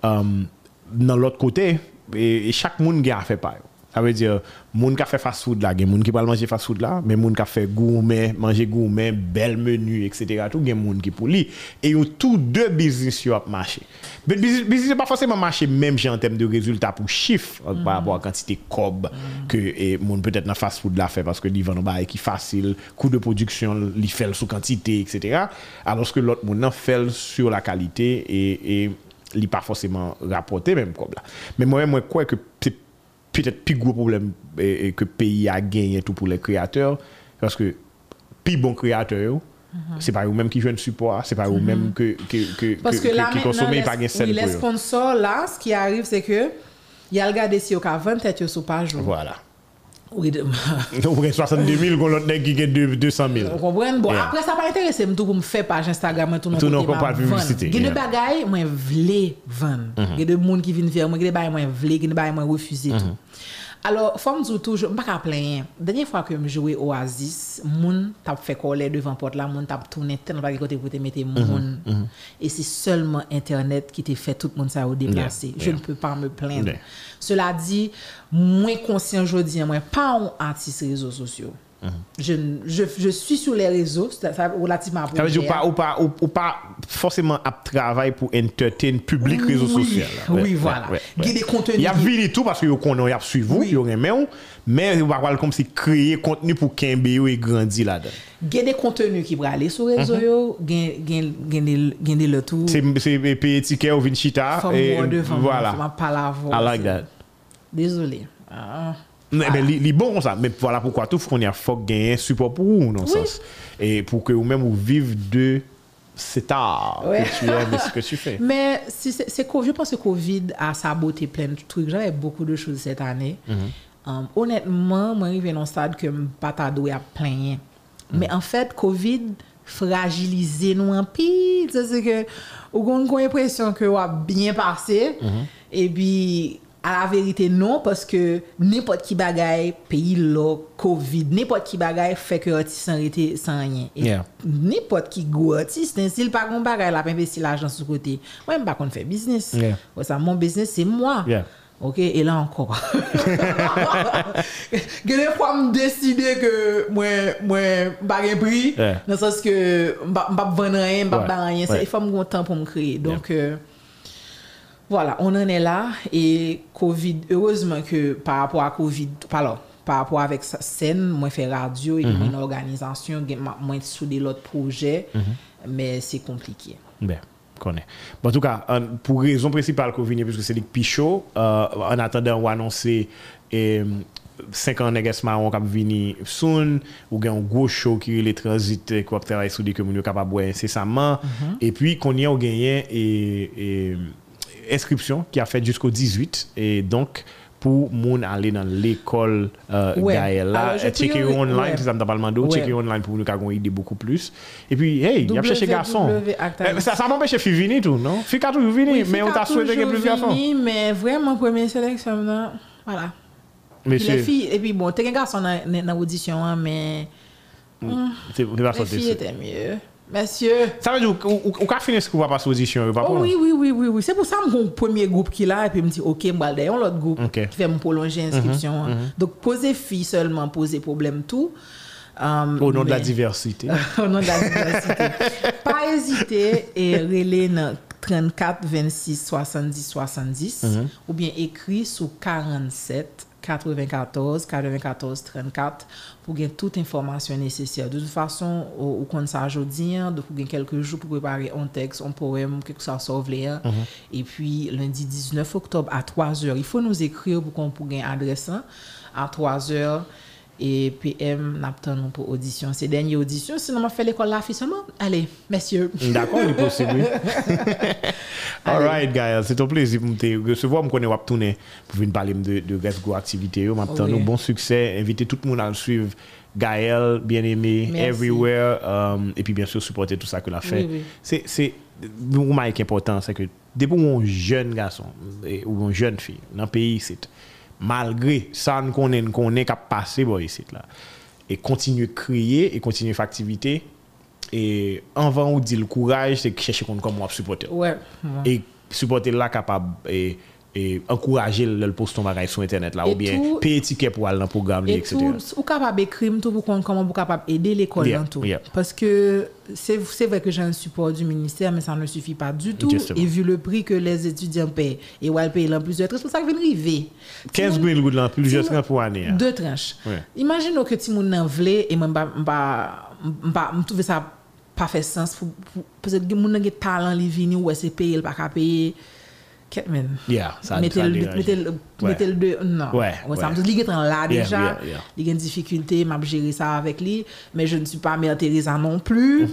Speaker 1: dans l'autre côté, et, et chaque monde a fait pareil. Ça veut dire, monde qui fait fast food là, a monde qui va manger fast food là, mais monde qui fait gourmet, manger gourmet, bel menu, etc. Tout, a monde qui pour lui. Et ont tous deux business qui ont marché. Mais business, pas forcément marché même en termes de résultats pour chiffres euh, par rapport à quantité cob que et monde peut-être dans fast food là fait parce que vendent bail qui facile, coût de production, ils fait sous quantité, etc. Alors que l'autre monde en fait sur la qualité et, et il pas forcément rapporté même comme là. Mais moi, moi, crois que peut-être plus gros problème et, et que le pays a gagné tout pour les créateurs parce que plus bon créateur c'est pas eux même qui viennent support c'est pas eux même que que que
Speaker 2: Parce que, là,
Speaker 1: qui consomment pas
Speaker 2: oui,
Speaker 1: celle
Speaker 2: les sponsors, là, ce qui arrive, c'est que il y a le gars si au cas 20 têtes sous page. ou-
Speaker 1: voilà
Speaker 2: Oui, de-
Speaker 1: on prend 62 000 qu'on l'autre qui gagne deux- 200 000
Speaker 2: Vous comprenez? Bon,
Speaker 1: Yeah.
Speaker 2: après, ça pas intéressé tout pour me faire page Instagram, tout non m'a
Speaker 1: de publicité.
Speaker 2: Il y a des bagailles, moi, vle vendre. Il y a des gens qui viennent faire, moi, il y a des bagailles, moi, vle, il y a des bagailles, moi, refuser tout. Alors, fòm zoutou, mbak a plenye, denye fwa ke mjowe Oasis, moun tap fè kolè devan pot la, moun tap toune, ten wak ekote pou te mette mhm, moun. Mm -hmm. Et c'est seulement Internet ki te fè tout moun sa ou deplase.
Speaker 1: Yeah,
Speaker 2: Je
Speaker 1: yeah.
Speaker 2: ne peux pas me plaindre.
Speaker 1: Yeah.
Speaker 2: Cela dit, mwen konsyen jodi, mwen pa ou artiste rezo sosyo. Mm -hmm. je, je, je, suis sur les réseaux, ça, ça relativement à
Speaker 1: veut dire pas, ou pas, ou, ou pas forcément à travail pour entertain public
Speaker 2: oui,
Speaker 1: réseau social.
Speaker 2: Oui,
Speaker 1: ouais,
Speaker 2: voilà.
Speaker 1: Ouais, ouais,
Speaker 2: des contenus.
Speaker 1: Il y a vite tout parce que vous connaissez, vous suivez, vous, vous aimez, mais vous parlez comme si créer contenu pour qu'un et grandir là-dedans.
Speaker 2: Il y a des contenus qui vont aller sur les réseaux, mm-hmm. il y a des le tout.
Speaker 1: C'est payer ticket ou
Speaker 2: vin chita.
Speaker 1: Voilà.
Speaker 2: Femme, voilà.
Speaker 1: I like that.
Speaker 2: Désolé. Ah.
Speaker 1: Mais, mais li, li bon ça. Mais voilà pourquoi tout qu'on y a faut gagner un support pour vous, dans
Speaker 2: Oui.
Speaker 1: sens. Et pour que vous-même vous vivez de cet art
Speaker 2: Ouais.
Speaker 1: que tu aimes et ce que tu fais. *laughs*
Speaker 2: Mais si c'est, je pense que Covid a saboté plein de trucs. J'avais beaucoup de choses cette année. Um, honnêtement, moi, je dans un stade que je pas tardé à plaindre. Mais en fait, Covid fragilisé nous un peu. C'est que, on a une impression que on a bien passé. Et puis, A la verite non, paske nepot ki bagay peyi lo, COVID, nepot ki bagay fek yo artist san rete san yen. E
Speaker 1: yeah.
Speaker 2: Nepot ki go artist, sil pa kon bagay la penpe si l'ajan sou kote. Mwen mba kon fè biznis.
Speaker 1: Yeah.
Speaker 2: Wè sa, mwen biznis se mwa.
Speaker 1: Yeah.
Speaker 2: Ok, e la ankor. Gede
Speaker 1: fwa
Speaker 2: m deside ke mwen bagen pri, nan sos ke
Speaker 1: mbap
Speaker 2: vanayen, mbap
Speaker 1: barayen,
Speaker 2: se fwa m gontan pou m kreye. Donk... Euh, voilà, on en est là. Et Covid, heureusement que par rapport à Covid, pardon, par rapport avec sa scène, moi fait radio et puis une organisation, gen- ma- moi sous des autres projets, mais c'est compliqué.
Speaker 1: Ben, connais. Bon, en tout cas, en- pour raison principale qu'on vient, puisque c'est les pichot, euh, en attendant, on annoncer et 5 ans nègres marron qui vini soon ou un gros show qui est les transit qui va travailler sur des que moun capable boire incessamment et puis qu'on y a gagné et, et inscription qui a fait jusqu'au 18 et donc pour moun aller dans l'école euh,
Speaker 2: Ouais.
Speaker 1: Gaël là
Speaker 2: Alors, je
Speaker 1: checker online
Speaker 2: ouais.
Speaker 1: c'est ça me
Speaker 2: Ouais.
Speaker 1: checker online pour nous une idée beaucoup plus et puis hey il y a cherché garçon Eh, ça ça m'empêche de venir tout non? Fille a toujours venir
Speaker 2: Oui,
Speaker 1: mais on t'a souhaité
Speaker 2: toujours
Speaker 1: plus de garçons
Speaker 2: vini, Mais vraiment, première sélection, non, voilà.
Speaker 1: Monsieur
Speaker 2: les filles, et puis bon, t'es un garçon dans l'audition, hein, mais
Speaker 1: c'est pas
Speaker 2: les filles étaient mieux. Monsieur.
Speaker 1: ça veut dire ou ou ou qu'a fini ce qu'on va passer audition pas
Speaker 2: Oh, oui, oui, oui, oui, oui. C'est pour ça que mon premier groupe qui est là, et puis je me dit, OK, je vais aller dans l'autre groupe
Speaker 1: Ok.
Speaker 2: qui fait me prolonger l'inscription. hein. Donc, poser fille seulement, poser problème tout. Um,
Speaker 1: au nom de la
Speaker 2: mais-
Speaker 1: diversité *laughs*
Speaker 2: au nom de la diversité. pas hésiter et relayer dans 34 26 70 70 ou bien écrit sur 47 94 94 34 pou gen tout informasyon nesesyer. De tout fason, ou, ou kon sa jodien, pou gen kelke jou pou prepare an tekst, an poem, kek sa sov le an. Mm -hmm. Et puis, lundi 19 oktob a 3 heures, il faut nous écrire pou kon pou gen adresan a 3 heures. Et PM, n'attend pour audition. C'est dernière audition. Sinon, on fait l'école là, seulement. Allez, messieurs.
Speaker 1: D'accord, il est possible. *laughs* All right, guys. C'est un plaisir pour me recevoir. Je connais Wap tourner pour venir parler de, de gros activité.
Speaker 2: Oui.
Speaker 1: nous bon succès. Inviter tout le monde à le suivre. Gaël, bien aimé,
Speaker 2: Merci.
Speaker 1: everywhere. um, et puis, bien sûr, supporter tout ça que l'a fait.
Speaker 2: Oui, oui.
Speaker 1: C'est, c'est, pour important, c'est que depuis un jeune garçon ou une jeune fille dans le pays, c'est malgré ça, nous connaît, connaît qu'à passer bon, ici, là. Et continuer de crier et continuer faire activité. Et avant, on dit le courage, c'est chercher comment on supporter.
Speaker 2: Ouais. ouais.
Speaker 1: Et supporter là capable et, et encourager le post ton bagage sur internet là ou bien
Speaker 2: tout-
Speaker 1: payer ticket pour aller dans le programme
Speaker 2: Et
Speaker 1: etc.
Speaker 2: tout, ou capable d'écrire tout pour comment vous capable aider l'école
Speaker 1: Yeah,
Speaker 2: dans tout.
Speaker 1: yeah.
Speaker 2: Parce que c'est c'est vrai que j'ai un support du ministère, mais ça ne suffit pas du tout.
Speaker 1: Justement.
Speaker 2: Et vu le prix que les étudiants paient, et elles payent en plusieurs c'est pour ça que vient arriver.
Speaker 1: 15 000 gouttes là, plus
Speaker 2: Timon-
Speaker 1: juste pour année. hein.
Speaker 2: Deux tranches. Imaginons que ti moun nan vle et moi m trouve ça pas fait sens pour peut-être que gen talent li vini ou c'est payer pas payer?
Speaker 1: Yeah, ça-
Speaker 2: mettez le mettez le mettez le de non.
Speaker 1: Ouais,
Speaker 2: ça me dit là
Speaker 1: Yeah,
Speaker 2: déjà.
Speaker 1: yeah, yeah.
Speaker 2: Il y a une difficulté, m'a géré ça avec lui, mais je ne suis pas Mère Teresa non plus.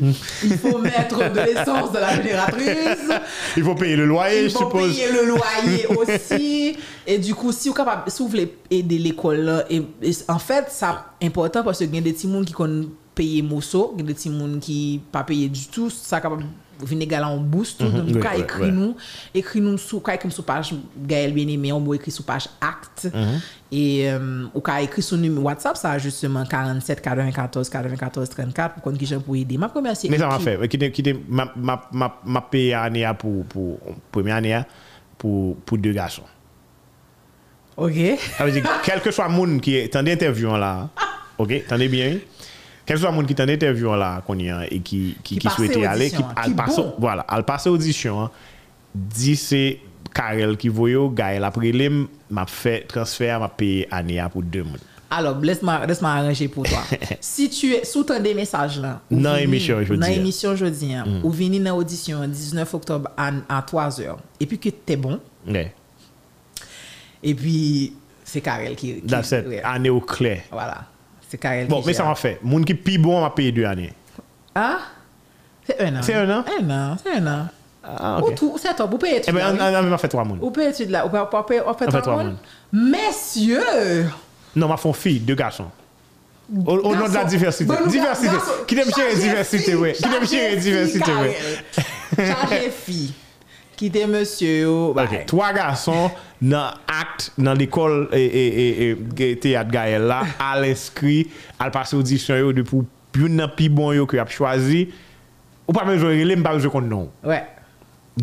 Speaker 2: Il faut mettre de l'essence de la génératrice. *laughs*
Speaker 1: Il faut payer le loyer,
Speaker 2: Il
Speaker 1: je
Speaker 2: faut
Speaker 1: suppose.
Speaker 2: payer le loyer *laughs* aussi. Et du coup, si vous capable, si vous voulez aider l'école, et, et en fait, ça important parce que il y a des petits monde qui connaissent payer mosso, il y a des petits monde qui pas payer du tout, ça capable venir égaler en boost. tout. Donc,
Speaker 1: oui,
Speaker 2: vous pouvez
Speaker 1: oui,
Speaker 2: nous, écrit nous sous, quand écrit sous page Gaël bien aimé, on peut écrire sous page acte.
Speaker 1: Mhm.
Speaker 2: Et, euh, ou quand écrit sur numéro WhatsApp, ça justement 47 94 94 34 pour qu'on qui pour aider. Ma première, c'est
Speaker 1: Mais ça m'a fait. Qui qui ma, ma, ma, ma paye année pour, pour, première année pour, pour deux garçons.
Speaker 2: Ok.
Speaker 1: Ça veut dire, quel que soit le monde qui est en interview là, *laughs* ok, t'entendez bien? Quel que soit le monde qui est en interview là, qu'on y a, et qui, qui, souhaitait aller, qui,
Speaker 2: hein,
Speaker 1: al
Speaker 2: qui
Speaker 1: passe,
Speaker 2: bon.
Speaker 1: voilà, al passe audition, hein, dit c'est Karel qui voyait, Gaël après les m'a fait transfert, m'a payé année pour deux mondes.
Speaker 2: Alors, laisse-moi laisse arranger pour toi. *laughs* si tu es sous ton des messages là,
Speaker 1: Dans
Speaker 2: vini-
Speaker 1: émission jeudi,
Speaker 2: Dans
Speaker 1: hein.
Speaker 2: émission jeudi, hein, ou venir dans audition 19 octobre à, à 3 h et puis que t'es bon,
Speaker 1: Ouais.
Speaker 2: et puis c'est Karel qui. qui
Speaker 1: That's it. Année au clair.
Speaker 2: Voilà. C'est Karel
Speaker 1: Bon, mais ça m'a fait. Moun qui pi bon m'a payé deux années.
Speaker 2: Ah? C'est un an.
Speaker 1: C'est un an?
Speaker 2: Un an, c'est un an.
Speaker 1: Ah, ok.
Speaker 2: Ou tout, c'est toi, vous payez
Speaker 1: eh
Speaker 2: tout.
Speaker 1: Eh
Speaker 2: bien,
Speaker 1: on m'a fait trois moun.
Speaker 2: Vous payez tout là, vous payez trois moun? Messieurs!
Speaker 1: Non, m'a fait fille, deux garçons. Au, au nom de la diversité.
Speaker 2: Bon,
Speaker 1: diversité. Qui n'aime chérie diversité, ouais. Qui
Speaker 2: n'aime
Speaker 1: chérie diversité, ouais.
Speaker 2: Chargé fille. Kite monsye yo.
Speaker 1: Ok, 3 gason nan akt nan l'ekol e, e, e, teyat Gael la al inskri, al pase audisyon yo de pou pyoun nan pi bon yo ki ap chwazi. Ou pa mèjou rile, mpa mèjou kon non. Wè.
Speaker 2: Ouais.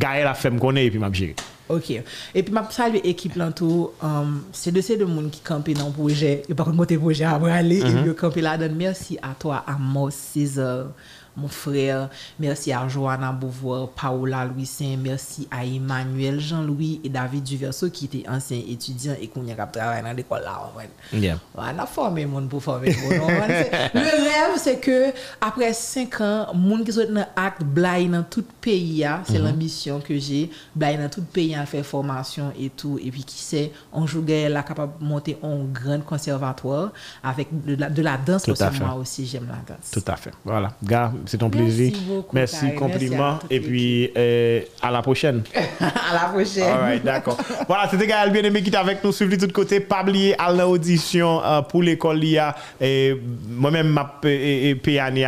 Speaker 1: Gael a fèm konè epi map jiri.
Speaker 2: Ok. Epi map salve ekip lantou, um, se de se de moun ki kampe nan proje, yo pa kon mwote proje a mwale, mm -hmm. yo kampe la dan. Mersi a to a Amos Cesar. Mon frère. Merci à Johanna Beauvoir, Paola Louis-Saint. Merci à Emmanuel Jean-Louis et David Duverso qui étaient anciens étudiants et qui ont travaillé dans l'école là. en.
Speaker 1: Yeah.
Speaker 2: On a formé monde pour former. On Le rêve, c'est que après 5 ans, monde qui sont dans acte blaye dans tout pays, ah, c'est l'ambition que j'ai. Blaye dans tout pays à faire formation et tout. Et puis, qui sait, jour, elle est capable de monter un grand conservatoire avec de la, de la danse
Speaker 1: Tout
Speaker 2: parce que
Speaker 1: fait.
Speaker 2: moi aussi, j'aime la danse.
Speaker 1: Tout à fait. Voilà. Gars, c'est un
Speaker 2: Merci
Speaker 1: plaisir.
Speaker 2: beaucoup,
Speaker 1: Merci,
Speaker 2: Karel.
Speaker 1: compliment.
Speaker 2: Merci à toute
Speaker 1: et puis, euh, à la prochaine. *laughs*
Speaker 2: à la prochaine.
Speaker 1: All right, d'accord. voilà, c'était Gaël bien-aimé qui était avec nous, suivi de tous côtés. Pas oublier à l'audition euh, pour l'école l'IA. Et moi-même, ma payé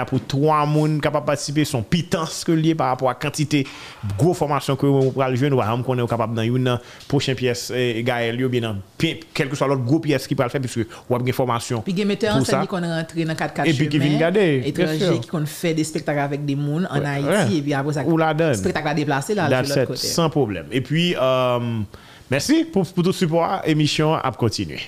Speaker 1: pour trois personnes capables de participer. Son pitance que lié par rapport à quantité, gros formation que vous pourrez jouer. Nous allons qu'on est capable dans une prochaine pièce, Gaël, yo, bien dans pi- quel que soit l'autre gros pièce qui peut le faire, puisque vous avez une formation.
Speaker 2: Puis, il y a metteur en scène qui est rentré dans 4 4
Speaker 1: Et puis, qui vient garder, bien
Speaker 2: étranger
Speaker 1: sûr.
Speaker 2: qui ont fait des spectacles avec des mouns en
Speaker 1: Ouais,
Speaker 2: Haïti.
Speaker 1: ouais.
Speaker 2: Et puis, après ça,
Speaker 1: Ou la donne.
Speaker 2: spectacle à déplacer là, de l'autre côté.
Speaker 1: sans problème. Et puis, euh, merci pour, pour tout le support. Émission à continuer.